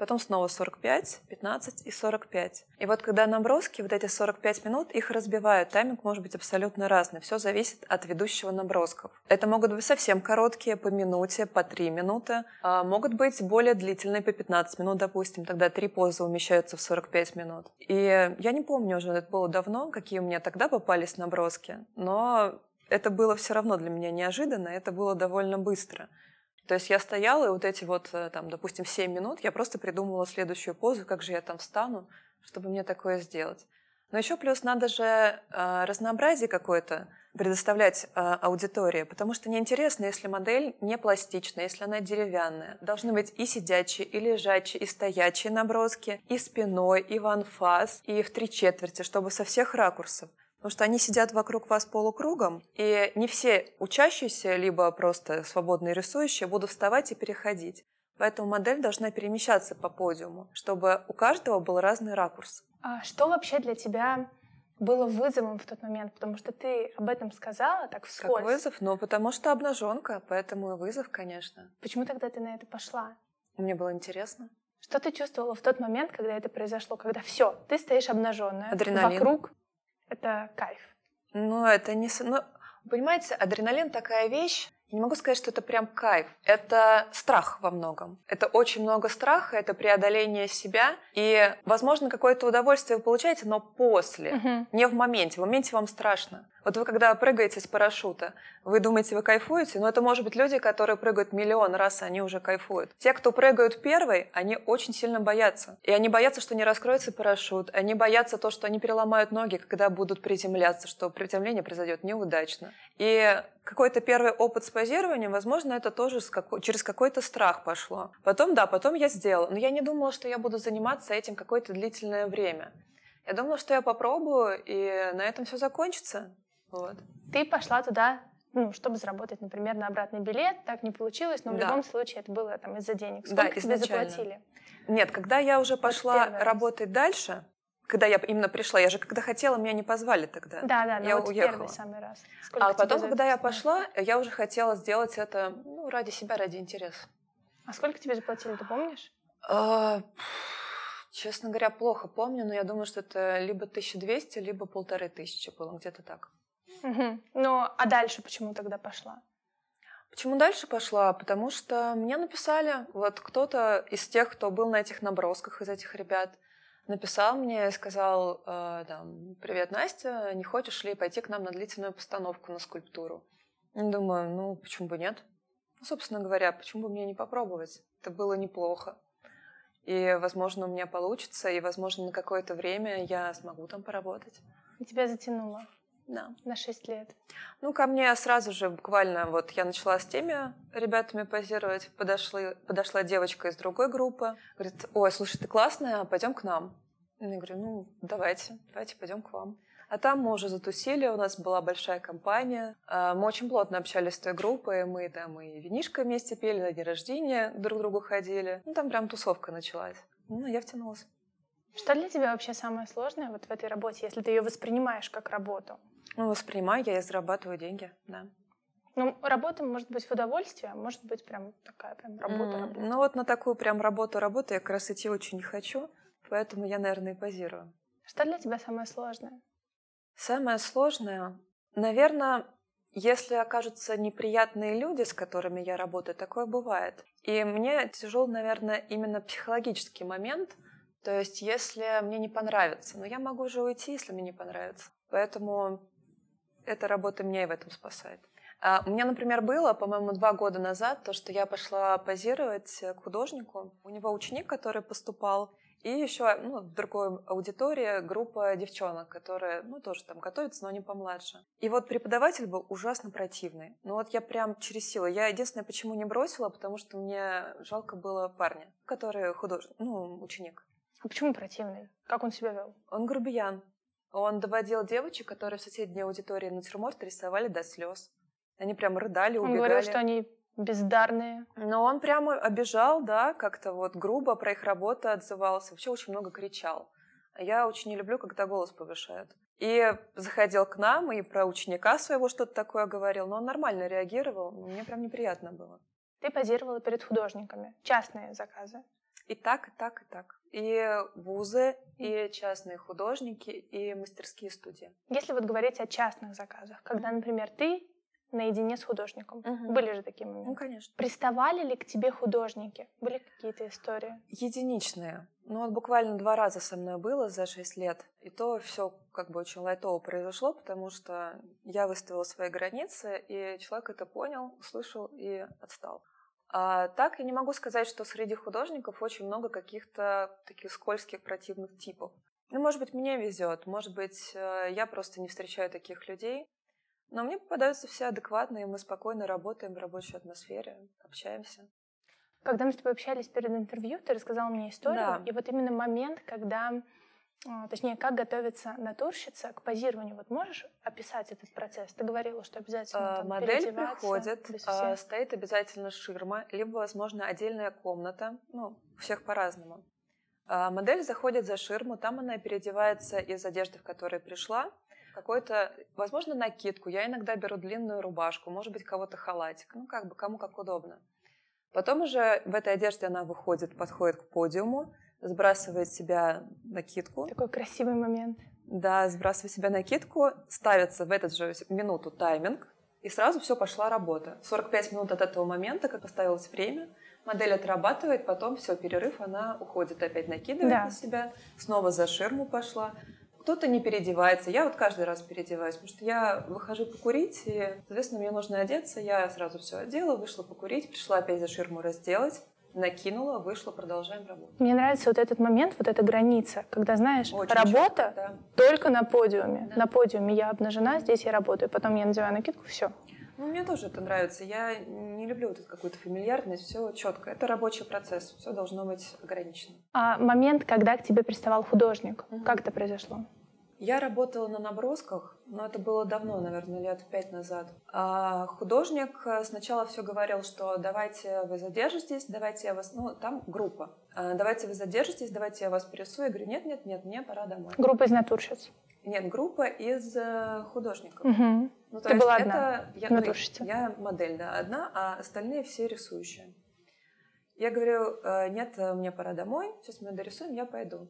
потом снова 45, 15 и 45. И вот когда наброски, вот эти 45 минут, их разбивают. Тайминг может быть абсолютно разный. Все зависит от ведущего набросков. Это могут быть совсем короткие, по минуте, по 3 минуты. А могут быть более длительные, по 15 минут, допустим. Тогда три позы умещаются в 45 минут. И я не помню уже, это было давно, какие у меня тогда попались наброски. Но это было все равно для меня неожиданно, это было довольно быстро. То есть я стояла, и вот эти вот, э, там, допустим, 7 минут я просто придумывала следующую позу, как же я там встану, чтобы мне такое сделать. Но еще плюс надо же э, разнообразие какое-то предоставлять э, аудитории, потому что неинтересно, если модель не пластичная, если она деревянная. Должны быть и сидячие, и лежачие, и стоячие наброски, и спиной, и в анфас, и в три четверти, чтобы со всех ракурсов. Потому что они сидят вокруг вас полукругом, и не все учащиеся, либо просто свободные рисующие будут вставать и переходить. Поэтому модель должна перемещаться по подиуму, чтобы у каждого был разный ракурс. А что вообще для тебя было вызовом в тот момент? Потому что ты об этом сказала так вскользь. Как вызов? Ну, потому что обнаженка, поэтому и вызов, конечно. Почему тогда ты на это пошла? Мне было интересно. Что ты чувствовала в тот момент, когда это произошло, когда все, ты стоишь обнаженная, Адреналин. вокруг это кайф. Ну, это не... Ну, понимаете, адреналин такая вещь, я не могу сказать, что это прям кайф. Это страх во многом. Это очень много страха, это преодоление себя. И, возможно, какое-то удовольствие вы получаете, но после, угу. не в моменте. В моменте вам страшно. Вот вы когда прыгаете с парашюта, вы думаете, вы кайфуете, но это может быть люди, которые прыгают миллион раз, они уже кайфуют. Те, кто прыгают первый, они очень сильно боятся. И они боятся, что не раскроется парашют, они боятся то, что они переломают ноги, когда будут приземляться, что приземление произойдет неудачно. И какой-то первый опыт с позированием, возможно, это тоже како- через какой-то страх пошло. Потом, да, потом я сделала. Но я не думала, что я буду заниматься этим какое-то длительное время. Я думала, что я попробую, и на этом все закончится. Вот. Ты пошла туда, ну, чтобы заработать, например, на обратный билет. Так не получилось, но в да. любом случае это было там из-за денег. Сколько да, тебе заплатили? Нет, когда я уже пошла работать дальше, когда я именно пришла, я же когда хотела, меня не позвали тогда. Да, да, я вот уехала. первый самый раз. Сколько а потом, когда я пошла, я уже хотела сделать это ну, ради себя, ради интереса. А сколько тебе заплатили, ты помнишь? А, Честно говоря, плохо помню, но я думаю, что это либо 1200, либо полторы тысячи было, где-то так. Угу. Ну, а дальше почему тогда пошла? Почему дальше пошла? Потому что мне написали, вот кто-то из тех, кто был на этих набросках, из этих ребят, написал мне и сказал, э, там, привет, Настя, не хочешь ли пойти к нам на длительную постановку на скульптуру? Думаю, ну, почему бы нет? Ну, собственно говоря, почему бы мне не попробовать? Это было неплохо. И, возможно, у меня получится, и, возможно, на какое-то время я смогу там поработать. И тебя затянуло? Да. На шесть лет? Ну, ко мне сразу же буквально вот я начала с теми ребятами позировать, подошли, подошла девочка из другой группы, говорит, ой, слушай, ты классная, пойдем к нам. Я говорю, ну, давайте, давайте пойдем к вам. А там мы уже затусили, у нас была большая компания. А, мы очень плотно общались с той группой. Мы там и винишко вместе пели, на день рождения друг к другу ходили. Ну, там прям тусовка началась. Ну, я втянулась. Что для тебя вообще самое сложное вот в этой работе, если ты ее воспринимаешь как работу? Ну, воспринимаю я и зарабатываю деньги, да. Ну, работа может быть в удовольствие, а может быть прям такая прям работа, mm, работа. Ну вот на такую прям работу-работу я как раз идти очень не хочу, поэтому я, наверное, и позирую. Что для тебя самое сложное? Самое сложное, наверное, если окажутся неприятные люди, с которыми я работаю, такое бывает. И мне тяжел, наверное, именно психологический момент. То есть, если мне не понравится, но я могу уже уйти, если мне не понравится. Поэтому эта работа меня и в этом спасает. А у меня, например, было, по-моему, два года назад, то, что я пошла позировать к художнику. У него ученик, который поступал, и еще ну, в другой аудитории группа девчонок, которые ну, тоже там готовятся, но они помладше. И вот преподаватель был ужасно противный. Ну вот я прям через силу. Я единственное, почему не бросила, потому что мне жалко было парня, который художник, ну, ученик. А почему противный? Как он себя вел? Он грубиян. Он доводил девочек, которые в соседней аудитории натюрморт рисовали до слез. Они прям рыдали, убегали. Он говорил, что они бездарные. Но он прямо обижал, да, как-то вот грубо про их работу отзывался. Вообще очень много кричал. А я очень не люблю, когда голос повышают. И заходил к нам и про ученика своего что-то такое говорил, но он нормально реагировал, мне прям неприятно было. Ты позировала перед художниками, частные заказы. И так, и так, и так. И вузы, и частные художники, и мастерские студии. Если вот говорить о частных заказах, когда, например, ты наедине с художником. Угу. Были же такие моменты? Ну, конечно. Приставали ли к тебе художники? Были какие-то истории? Единичные. Ну, вот буквально два раза со мной было за шесть лет. И то все как бы очень лайтово произошло, потому что я выставила свои границы, и человек это понял, услышал и отстал. А так я не могу сказать, что среди художников очень много каких-то таких скользких противных типов. Ну, может быть, мне везет, может быть, э, я просто не встречаю таких людей. Но мне попадаются все адекватные, мы спокойно работаем в рабочей атмосфере, общаемся. Когда мы с тобой общались перед интервью, ты рассказала мне историю, Да. и вот именно момент, когда, точнее, как готовится натурщица к позированию. Вот можешь описать этот процесс? Ты говорила, что обязательно А, там Модель приходит, а, стоит обязательно ширма, либо, возможно, отдельная комната, ну, у всех по-разному. А, Модель заходит за ширму, там она переодевается из одежды, в которой пришла, какой-то, возможно, накидку. Я иногда беру длинную рубашку, может быть, кого-то халатик. Ну, как бы, кому как удобно. Потом уже в этой одежде она выходит, подходит к подиуму, сбрасывает себя накидку. Такой красивый момент. Да, сбрасывает себя накидку, ставится в этот же минуту тайминг, и сразу все пошла работа. 45 минут от этого момента, как поставилось время, модель отрабатывает, потом все, перерыв, она уходит опять, накидывает Да. на себя, снова за ширму пошла. Кто-то не переодевается. Я вот каждый раз переодеваюсь, потому что я выхожу покурить, и, соответственно, мне нужно одеться. Я сразу все одела, вышла покурить, пришла опять за ширму разделать, накинула, вышла, продолжаем работать. Мне нравится вот этот момент, вот эта граница, когда, знаешь, Очень работа четко, да. только на подиуме. Да. На подиуме я обнажена, здесь я работаю. Потом я надеваю накидку, все. Ну, мне тоже это нравится. Я не люблю вот эту какую-то фамильярность, все четко. Это рабочий процесс, все должно быть ограничено. А момент, когда к тебе приставал художник, Мгм. как это произошло? Я работала на набросках, но это было давно, наверное, лет пять назад. А художник э, сначала все говорил, что давайте вы задержитесь, давайте я вас... Ну, там группа. А, Давайте вы задержитесь, давайте я вас перерисую. Я говорю, нет, нет, нет, мне пора домой. Группа из натурщиц. Нет, группа из э, художников. Мгм. Ну, то Ты есть была это одна, я, ну, я модель, да, одна, а остальные все рисующие. Я говорю, «Э, нет, мне пора домой, сейчас мы дорисуем, я пойду.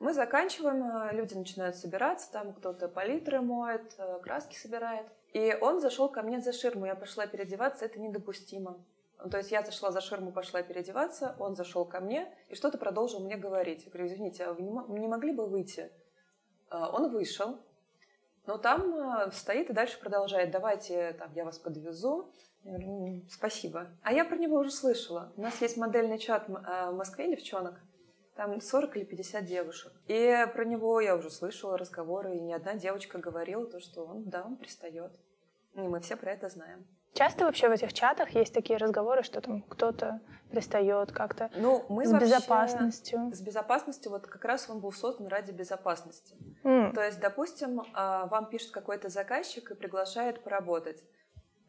Мы заканчиваем, э, люди начинают собираться, там кто-то палитры моет, э, краски собирает. И он зашел ко мне за ширму, я пошла переодеваться, это недопустимо. То есть я зашла за ширму, пошла переодеваться, он зашел ко мне и что-то продолжил мне говорить. Я говорю, извините, а вы не могли бы выйти? Он вышел, но там стоит и дальше продолжает, давайте там, я вас подвезу. Я говорю, спасибо. А я про него уже слышала. У нас есть модельный чат в Москве девчонок, там 40 или 50 девушек. И про него я уже слышала разговоры, и ни одна девочка говорила то, что он, да, он пристает. И мы все про это знаем. Часто вообще в этих чатах есть такие разговоры, что там кто-то пристает как-то ну, мы с безопасностью? С безопасностью, вот как раз он был создан ради безопасности. Mm. То есть, допустим, а, вам пишет какой-то заказчик и приглашает поработать.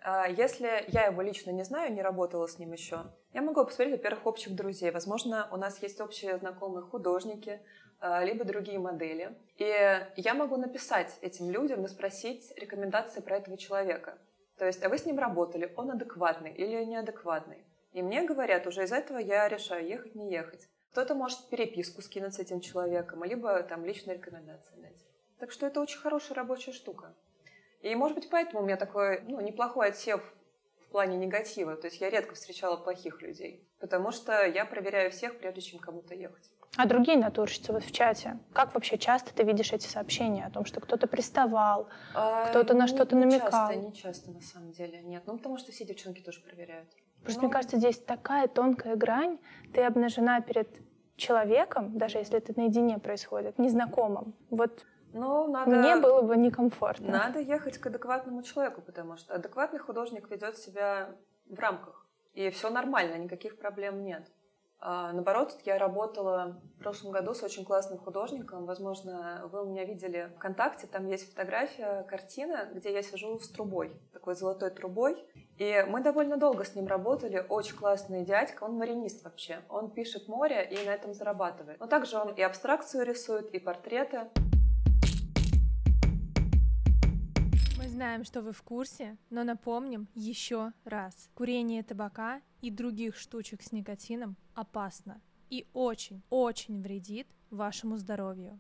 А, если я его лично не знаю, не работала с ним еще, я могу посмотреть, во-первых, общих друзей. Возможно, у нас есть общие знакомые художники, а, либо другие модели. И я могу написать этим людям и спросить рекомендации про этого человека. То есть, а вы с ним работали, он адекватный или неадекватный? И мне говорят, уже из этого я решаю, ехать, не ехать. Кто-то может переписку скинуть с этим человеком, либо там личные рекомендации дать. Так что это очень хорошая рабочая штука. И, может быть, поэтому у меня такой ну, неплохой отсев в плане негатива. То есть я редко встречала плохих людей, потому что я проверяю всех, прежде чем кому-то ехать. А другие натурщицы вот в чате, как вообще часто ты видишь эти сообщения о том, что кто-то приставал, а, кто-то на что-то намекал? Часто, не часто, на самом деле, нет. Ну, потому что все девчонки тоже проверяют. Просто ну... мне кажется, здесь такая тонкая грань, ты обнажена перед человеком, даже если это наедине происходит, незнакомым. Вот ну, надо, Мне было бы некомфортно. Надо ехать к адекватному человеку, потому что адекватный художник ведет себя в рамках. И все нормально, никаких проблем нет. А, наоборот, я работала в прошлом году с очень классным художником. Возможно, вы у меня видели ВКонтакте, там есть фотография, картина, где я сижу с трубой, такой золотой трубой. И мы довольно долго с ним работали. Очень классный дядька, он маринист вообще. Он пишет море и на этом зарабатывает. Но также он и абстракцию рисует, и портреты. Знаем, что вы в курсе, но напомним еще раз. Курение табака и других штучек с никотином опасно и очень-очень вредит вашему здоровью.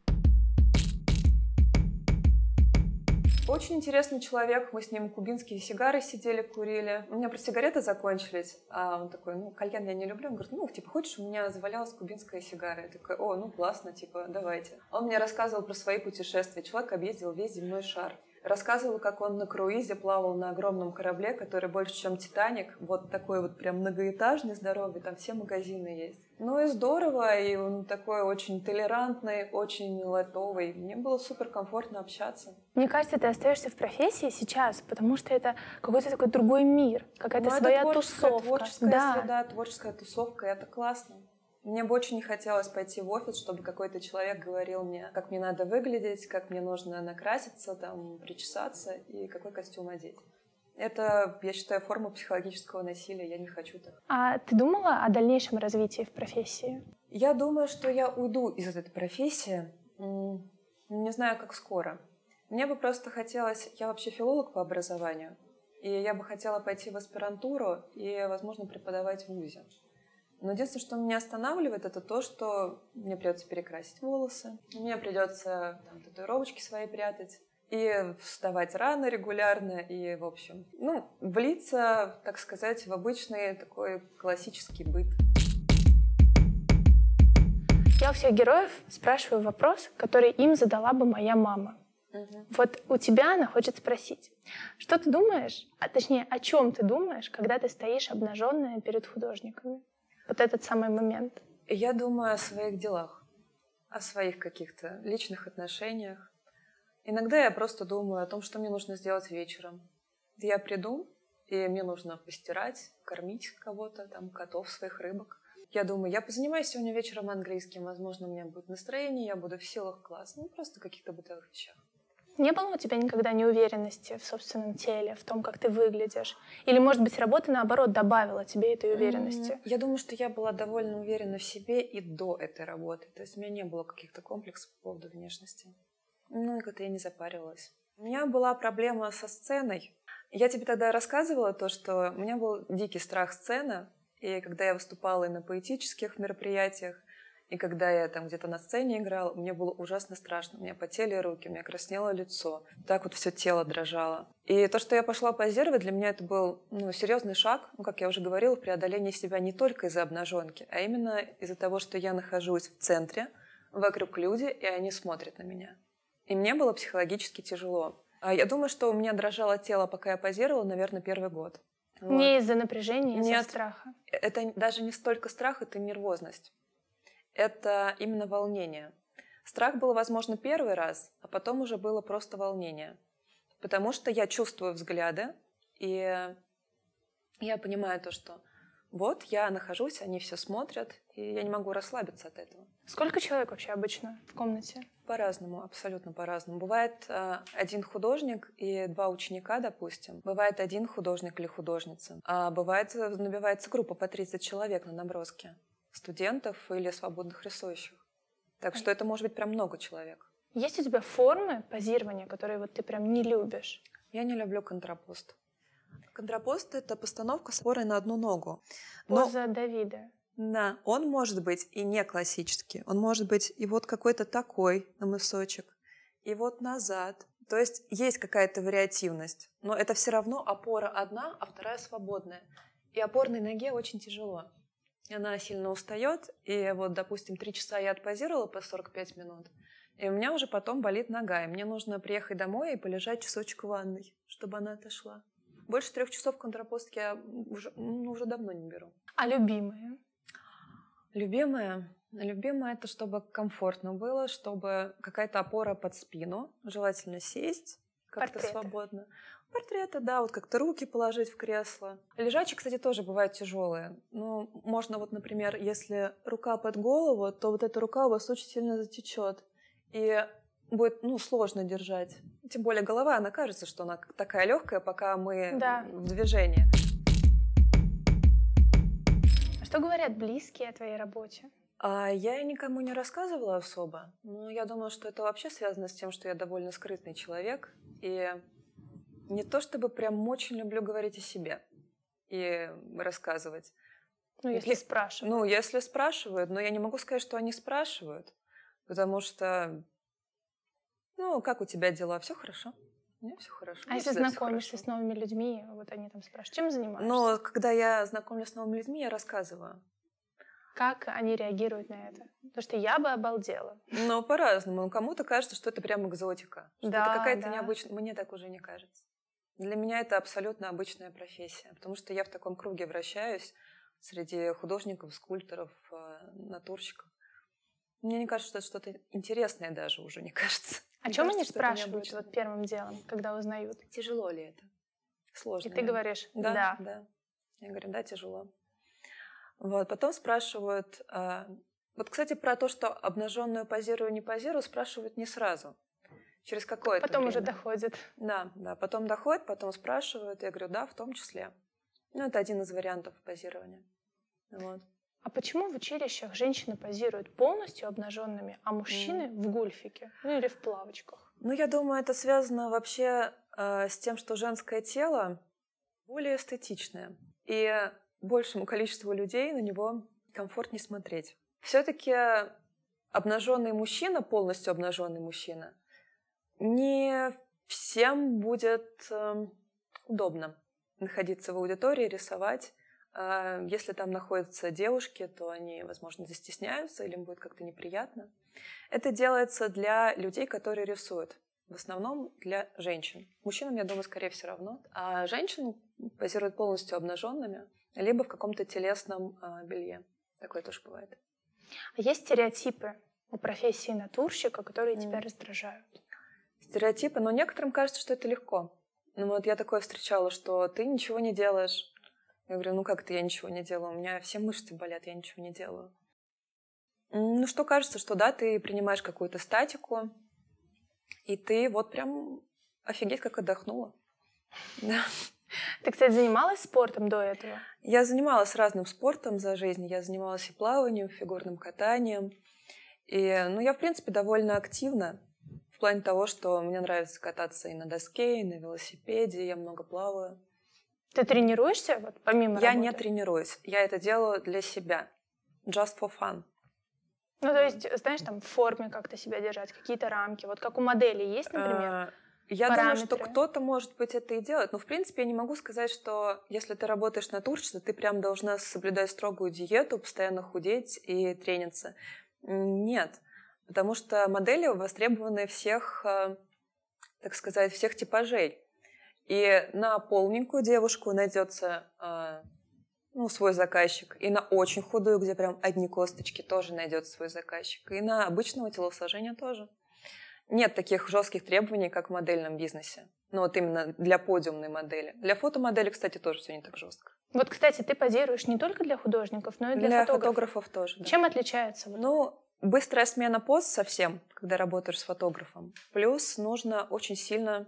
Очень интересный человек. Мы с ним кубинские сигары сидели, курили. У меня просто сигареты закончились. А он такой, ну, кальян я не люблю. Он говорит, ну, типа, хочешь, у меня завалялась кубинская сигара. Я такая, о, ну, классно, типа, давайте. Он мне рассказывал про свои путешествия. Человек объездил весь земной шар. Рассказывал, как он на круизе плавал на огромном корабле, который больше, чем «Титаник». Вот такой вот прям многоэтажный, здоровый, там все магазины есть. Ну и здорово, и он такой очень толерантный, очень лайтовый. Мне было супер комфортно общаться. Мне кажется, ты остаешься в профессии сейчас, потому что это какой-то такой другой мир, какая-то ну, своя это творческая, тусовка. Творческая да. среда, творческая тусовка, и это классно. Мне бы очень не хотелось пойти в офис, чтобы какой-то человек говорил мне, как мне надо выглядеть, как мне нужно накраситься, там, причесаться и какой костюм одеть. Это, я считаю, форма психологического насилия. Я не хочу так. А ты думала о дальнейшем развитии в профессии? Я думаю, что я уйду из этой профессии. Не знаю, как скоро. Мне бы просто хотелось... Я вообще филолог по образованию. И я бы хотела пойти в аспирантуру и, возможно, преподавать в ВУЗе. Но единственное, что меня останавливает, это то, что мне придется перекрасить волосы, мне придется там, татуировочки свои прятать и вставать рано регулярно, и, в общем, ну, влиться, так сказать, в обычный такой классический быт. Я у всех героев спрашиваю вопрос, который им задала бы моя мама. Угу. Вот у тебя она хочет спросить, что ты думаешь, а точнее, о чем ты думаешь, когда ты стоишь обнаженная перед художниками? Вот этот самый момент? Я думаю о своих делах, о своих каких-то личных отношениях. Иногда я просто думаю о том, что мне нужно сделать вечером. Я приду, и мне нужно постирать, кормить кого-то, там, котов, своих рыбок. Я думаю, я позанимаюсь сегодня вечером английским, возможно, у меня будет настроение, я буду в силах класс, ну, просто каких-то бытовых вещах. Не было у тебя никогда неуверенности в собственном теле, в том, как ты выглядишь? Или, может быть, работа, наоборот, добавила тебе этой уверенности? Я думаю, что я была довольно уверена в себе и до этой работы. То есть у меня не было каких-то комплексов по поводу внешности. Ну и как-то я не запаривалась. У меня была проблема со сценой. Я тебе тогда рассказывала то, что у меня был дикий страх сцены, И когда я выступала и на поэтических мероприятиях, и когда я там где-то на сцене играла, мне было ужасно страшно. У меня потели руки, у меня краснело лицо. Так вот все тело дрожало. И то, что я пошла позировать, для меня это был ну, серьезный шаг, ну, как я уже говорила, в преодолении себя не только из-за обнаженки, а именно из-за того, что я нахожусь в центре, вокруг люди, и они смотрят на меня. И мне было психологически тяжело. А я думаю, что у меня дрожало тело, пока я позировала, наверное, первый год. Вот. Не из-за напряжения, а из-за страха. Это даже не столько страх, это нервозность это именно волнение. Страх был, возможно, первый раз, а потом уже было просто волнение. Потому что я чувствую взгляды, и я понимаю то, что вот я нахожусь, они все смотрят, и я не могу расслабиться от этого. Сколько человек вообще обычно в комнате? По-разному, абсолютно по-разному. Бывает э, один художник и два ученика, допустим. Бывает один художник или художница. А бывает, набивается группа по 30 человек на наброске студентов или свободных рисующих. Так что это может быть прям много человек. Есть у тебя формы позирования, которые вот ты прям не любишь? Я не люблю контрапост. Контрапост — это постановка с опорой на одну ногу. Но... Поза Давида. Да, он может быть и не классический. Он может быть и вот какой-то такой на мысочек, и вот назад. То есть есть какая-то вариативность, но это все равно опора одна, а вторая свободная. И опорной ноге очень тяжело она сильно устает, и вот, допустим, три часа я отпозировала по 45 минут, и у меня уже потом болит нога, и мне нужно приехать домой и полежать часочек в ванной, чтобы она отошла. Больше трех часов контрапостки я уже, ну, уже давно не беру. А любимые? Любимая? Любимая это чтобы комфортно было, чтобы какая-то опора под спину, желательно сесть как-то свободно. Портреты, да, вот как-то руки положить в кресло. Лежачие, кстати, тоже бывают тяжелые. Ну, можно вот, например, если рука под голову, то вот эта рука у вас очень сильно затечет. И будет, ну, сложно держать. Тем более голова, она кажется, что она такая легкая, пока мы да. в движении. А что говорят близкие о твоей работе? А я никому не рассказывала особо, но я думаю, что это вообще связано с тем, что я довольно скрытный человек, и не то чтобы прям очень люблю говорить о себе и рассказывать. Ну, если спрашивают. Ну, если спрашивают, но я не могу сказать, что они спрашивают, потому что, ну, как у тебя дела? Все хорошо? Мне все хорошо. А если знакомишься с новыми людьми, вот они там спрашивают, чем занимаешься? Ну, когда я знакомлюсь с новыми людьми, я рассказываю. Как они реагируют на это? Потому что я бы обалдела. Ну, по-разному. Кому-то кажется, что это прям экзотика. Что да, это какая-то да. необычная. Мне так уже не кажется. Для меня это абсолютно обычная профессия, потому что я в таком круге вращаюсь среди художников, скульпторов, э, натурщиков. Мне не кажется, что это что-то интересное даже уже, не кажется. О чем они спрашивают вот первым делом, когда узнают? Тяжело ли это? Сложно. И ты говоришь, да, да. да. Я говорю, да, тяжело. Вот, потом спрашивают, э, вот, кстати, про то, что обнаженную позирую, не позирую, спрашивают не сразу. Через какое-то Потом время. уже доходит. Да, да. Потом доходит, потом спрашивают. Я говорю, да, в том числе. Ну, это один из вариантов позирования. Вот. А почему в училищах женщины позируют полностью обнаженными, а мужчины mm. в гульфике, ну или в плавочках? Ну, я думаю, это связано вообще э, с тем, что женское тело более эстетичное. И большему количеству людей на него комфортнее смотреть. Все-таки обнаженный мужчина, полностью обнаженный мужчина, не всем будет э, удобно находиться в аудитории, рисовать. Э, если там находятся девушки, то они, возможно, застесняются или им будет как-то неприятно. Это делается для людей, которые рисуют. В основном для женщин. Мужчинам, я думаю, скорее все равно. А женщин позируют полностью обнаженными, либо в каком-то телесном э, белье. Такое тоже бывает. А есть стереотипы у профессии натурщика, которые mm. тебя раздражают? Стереотипы, но некоторым кажется, что это легко. Ну вот я такое встречала, что ты ничего не делаешь. Я говорю, ну как это я ничего не делаю? У меня все мышцы болят, я ничего не делаю. Ну что кажется, что да, ты принимаешь какую-то статику, и ты вот прям офигеть как отдохнула. Да. Ты, кстати, занималась спортом до этого? Я занималась разным спортом за жизнь. Я занималась и плаванием, и фигурным катанием. И, ну, я, в принципе, довольно активна плане того, что мне нравится кататься и на доске, и на велосипеде, я много плаваю. Ты тренируешься вот, помимо Я работы? не тренируюсь. Я это делаю для себя. Just for fun. Ну, то есть, знаешь, там в форме как-то себя держать, какие-то рамки. Вот как у модели есть, например? Э, Я думаю, что параметры. кто-то, может быть, это и делает. Но, в принципе, я не могу сказать, что если ты работаешь на турче, то ты прям должна соблюдать строгую диету, постоянно худеть и трениться. Нет. Потому что модели востребованы всех, э, так сказать, всех типажей. И на полненькую девушку найдется э, ну, свой заказчик. И на очень худую, где прям одни косточки, тоже найдется свой заказчик. И на обычного телосложения тоже. Нет таких жестких требований, как в модельном бизнесе. Ну, вот именно для подиумной модели. Для фотомодели, кстати, тоже все не так жестко. Вот, кстати, ты позируешь не только для художников, но и для, Для фотографов. фотографов тоже. да. Чем отличается? Ну, быстрая смена поз совсем, когда работаешь с фотографом. Плюс нужно очень сильно,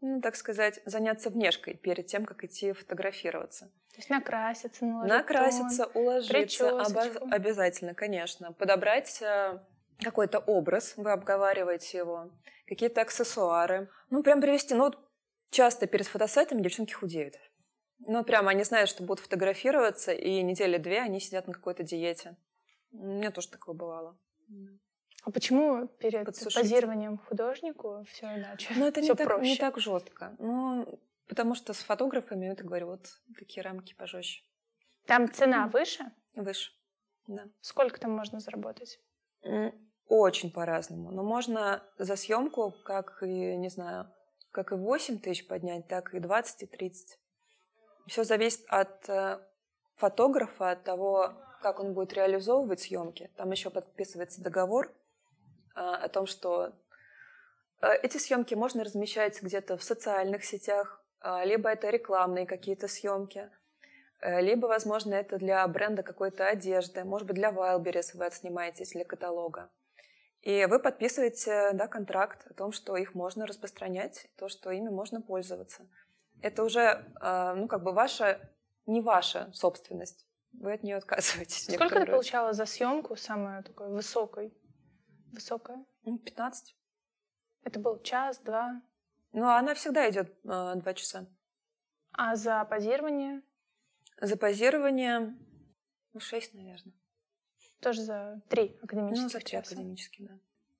ну, так сказать, заняться внешкой перед тем, как идти фотографироваться. То есть накраситься, наложить Накраситься, уложиться причесочку. оба- обязательно, конечно. Подобрать э, какой-то образ, вы обговариваете его, какие-то аксессуары. Ну, прям привести. Ну, вот часто перед фотосетами девчонки худеют. Ну, прям они знают, что будут фотографироваться, и недели две они сидят на какой-то диете. У меня тоже такое бывало. А почему перед Подсушить. позированием художнику все иначе? Ну, это не так, проще. не так жестко. Ну, потому что с фотографами, я так говорю, вот такие рамки пожестче. Там цена выше? Выше. Да. Сколько там можно заработать? Очень по-разному. Но можно за съемку, как и, не знаю, как и 8 тысяч поднять, так и 20 и 30. Все зависит от э, фотографа, от того, как он будет реализовывать съемки. Там еще подписывается договор э, о том, что э, эти съемки можно размещать где-то в социальных сетях, э, либо это рекламные какие-то съемки, либо, возможно, это для бренда какой-то одежды, может быть, для Wildberries вы отснимаетесь для каталога. И вы подписываете да, контракт о том, что их можно распространять, то, что ими можно пользоваться. Это уже, ну, как бы ваша, не ваша собственность. Вы от нее отказываетесь. Сколько ты получала за съемку самую такой высокой? Высокая? Ну, 15. Это был час, два. Ну, она всегда идет э, два часа. А за позирование За позирование, ну, 6, наверное. тоже за три Ну, академических за три академические, да.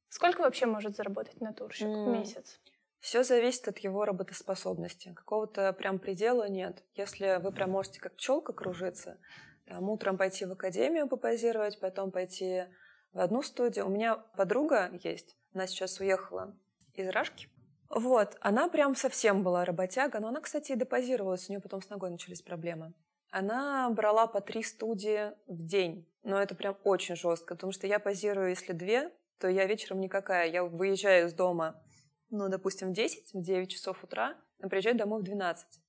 Сколько вообще может заработать натурщик в М. месяц? Все зависит от его работоспособности. Какого-то прям предела нет. Если вы прям можете как пчелка кружиться, там, утром пойти в академию попозировать, потом пойти в одну студию. У меня подруга есть, она сейчас уехала из Рашки. Вот, она прям совсем была работяга, но она, кстати, и депозировалась, у нее потом с ногой начались проблемы. Она брала по три студии в день, но это прям очень жестко, потому что я позирую, если две, то я вечером никакая. Я выезжаю из дома ну, допустим, в 10, в 9 часов утра, а приезжаю домой в 12.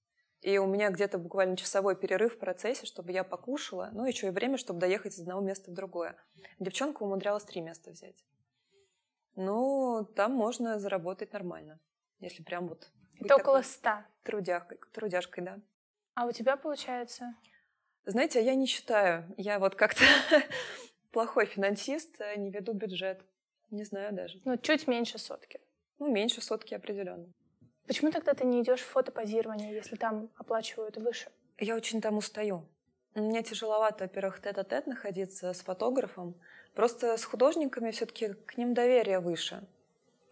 И у меня где-то буквально часовой перерыв в процессе, чтобы я покушала, ну, еще и время, чтобы доехать из одного места в другое. Девчонка умудрялась три места взять. Ну, там можно заработать нормально, если прям вот Это около ста. трудяжкой, трудяжкой, да. А у тебя получается? Знаете, я не считаю. Я вот как-то плохой финансист, не веду бюджет. Не знаю даже. Ну, чуть меньше сотки. Ну, меньше сотки определенно. Почему тогда ты не идешь в фотопозирование, если там оплачивают выше? Я очень там устаю. Мне тяжеловато, во-первых, тет-а-тет находиться с фотографом. Просто с художниками все-таки к ним доверие выше.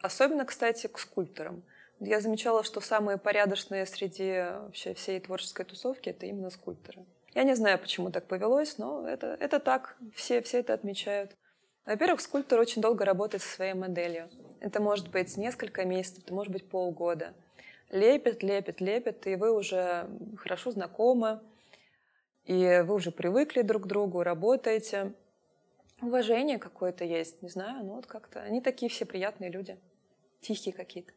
Особенно, кстати, к скульпторам. Я замечала, что самые порядочные среди вообще всей творческой тусовки это именно скульпторы. Я не знаю, почему так повелось, но это, это так. Все, все это отмечают. Во-первых, скульптор очень долго работает со своей моделью. Это может быть несколько месяцев, это может быть полгода. Лепит, лепит, лепит, и вы уже хорошо знакомы, и вы уже привыкли друг к другу, работаете. Уважение какое-то есть, не знаю, ну вот как-то. Они такие все приятные люди, тихие какие-то.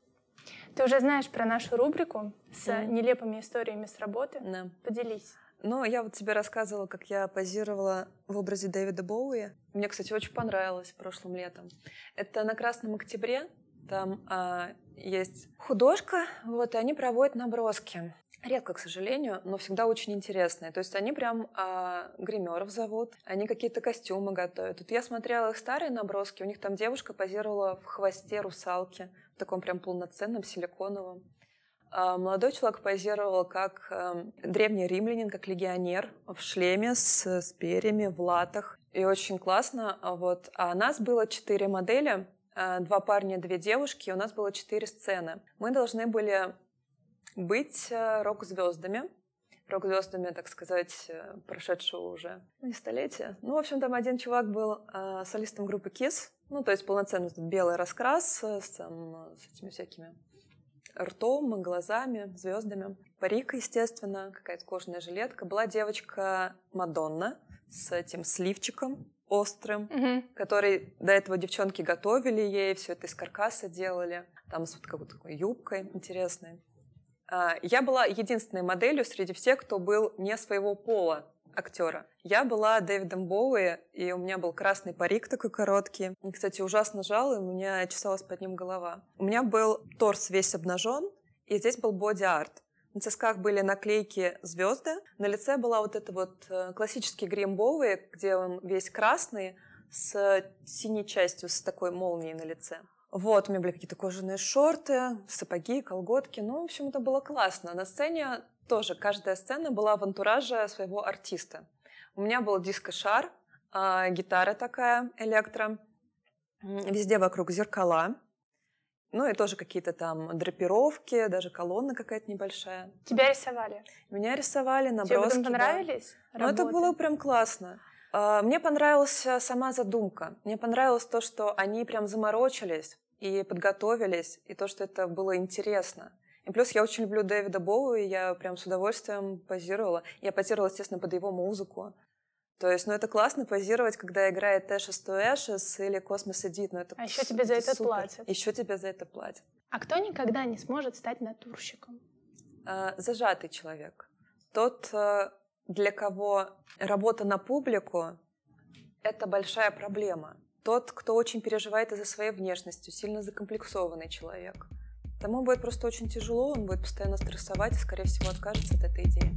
Ты уже знаешь про нашу рубрику с Мгм. нелепыми историями с работы? Да. Поделись. Ну, я вот тебе рассказывала, как я позировала в образе Дэвида Боуи. Мне, кстати, очень понравилось прошлым летом. Это на Красном Октябре. Там а, есть художка, вот, и они проводят наброски. Редко, к сожалению, но всегда очень интересные. То есть они прям а, гримеров зовут, они какие-то костюмы готовят. Тут я смотрела их старые наброски, у них там девушка позировала в хвосте русалки, в таком прям полноценном силиконовом. А, молодой человек позировал как эм, древний римлянин, как легионер в шлеме с, с перьями, в латах. И очень классно. А вот. А нас было четыре модели, два парня, две девушки, и у нас было четыре сцены. Мы должны были быть э, рок-звездами, рок-звездами, так сказать, э, прошедшего уже не столетия. Ну, в общем, там один чувак был э, солистом группы KISS, ну, то есть полноценный белый раскрас с, там, с этими всякими ртом, глазами, звездами. Парик, естественно, какая-то кожаная жилетка. Была девочка Мадонна с этим сливчиком острым, Мгм. который до этого девчонки готовили ей, все это из каркаса делали, там с вот какой-то такой юбкой интересной. А, Я была единственной моделью среди всех, кто был не своего пола актера. Я была Дэвидом Боуи, и у меня был красный парик такой короткий. И, Кстати, ужасно жал, и у меня чесалась под ним голова. У меня был торс весь обнажен, и здесь был боди-арт. На сосках были наклейки звезды, на лице была вот эта вот э, классический грим где он весь красный, с синей частью, с такой молнией на лице. Вот, у меня были какие-то кожаные шорты, сапоги, колготки. Ну, в общем, это было классно. На сцене тоже каждая сцена была в антураже своего артиста. У меня был диско-шар, а, гитара такая, электро. Везде вокруг зеркала. Ну и тоже какие-то там драпировки, даже колонна какая-то небольшая. Тебя рисовали. Меня рисовали, Тебе наброски. да. понравились? Ну, это было прям классно. А, Мне понравилась э, сама задумка. Мне понравилось то, что они прям заморочились и подготовились, и то, что это было интересно. И плюс я очень люблю Дэвида Боуи, и я прям с удовольствием позировала. Я позировала, естественно, под его музыку. То есть, ну, это классно позировать, когда играет Ashes to Ashes или Cosmos Edit. Ну, это А еще тебе за это супер. платят. Еще тебе за это платят. А кто никогда не сможет стать натурщиком? А, зажатый человек. Тот, э, для кого работа на публику — это большая проблема. Тот, кто очень переживает из-за своей внешности, сильно закомплексованный человек. Тому будет просто очень тяжело, он будет постоянно стрессовать и, скорее всего, откажется от этой идеи.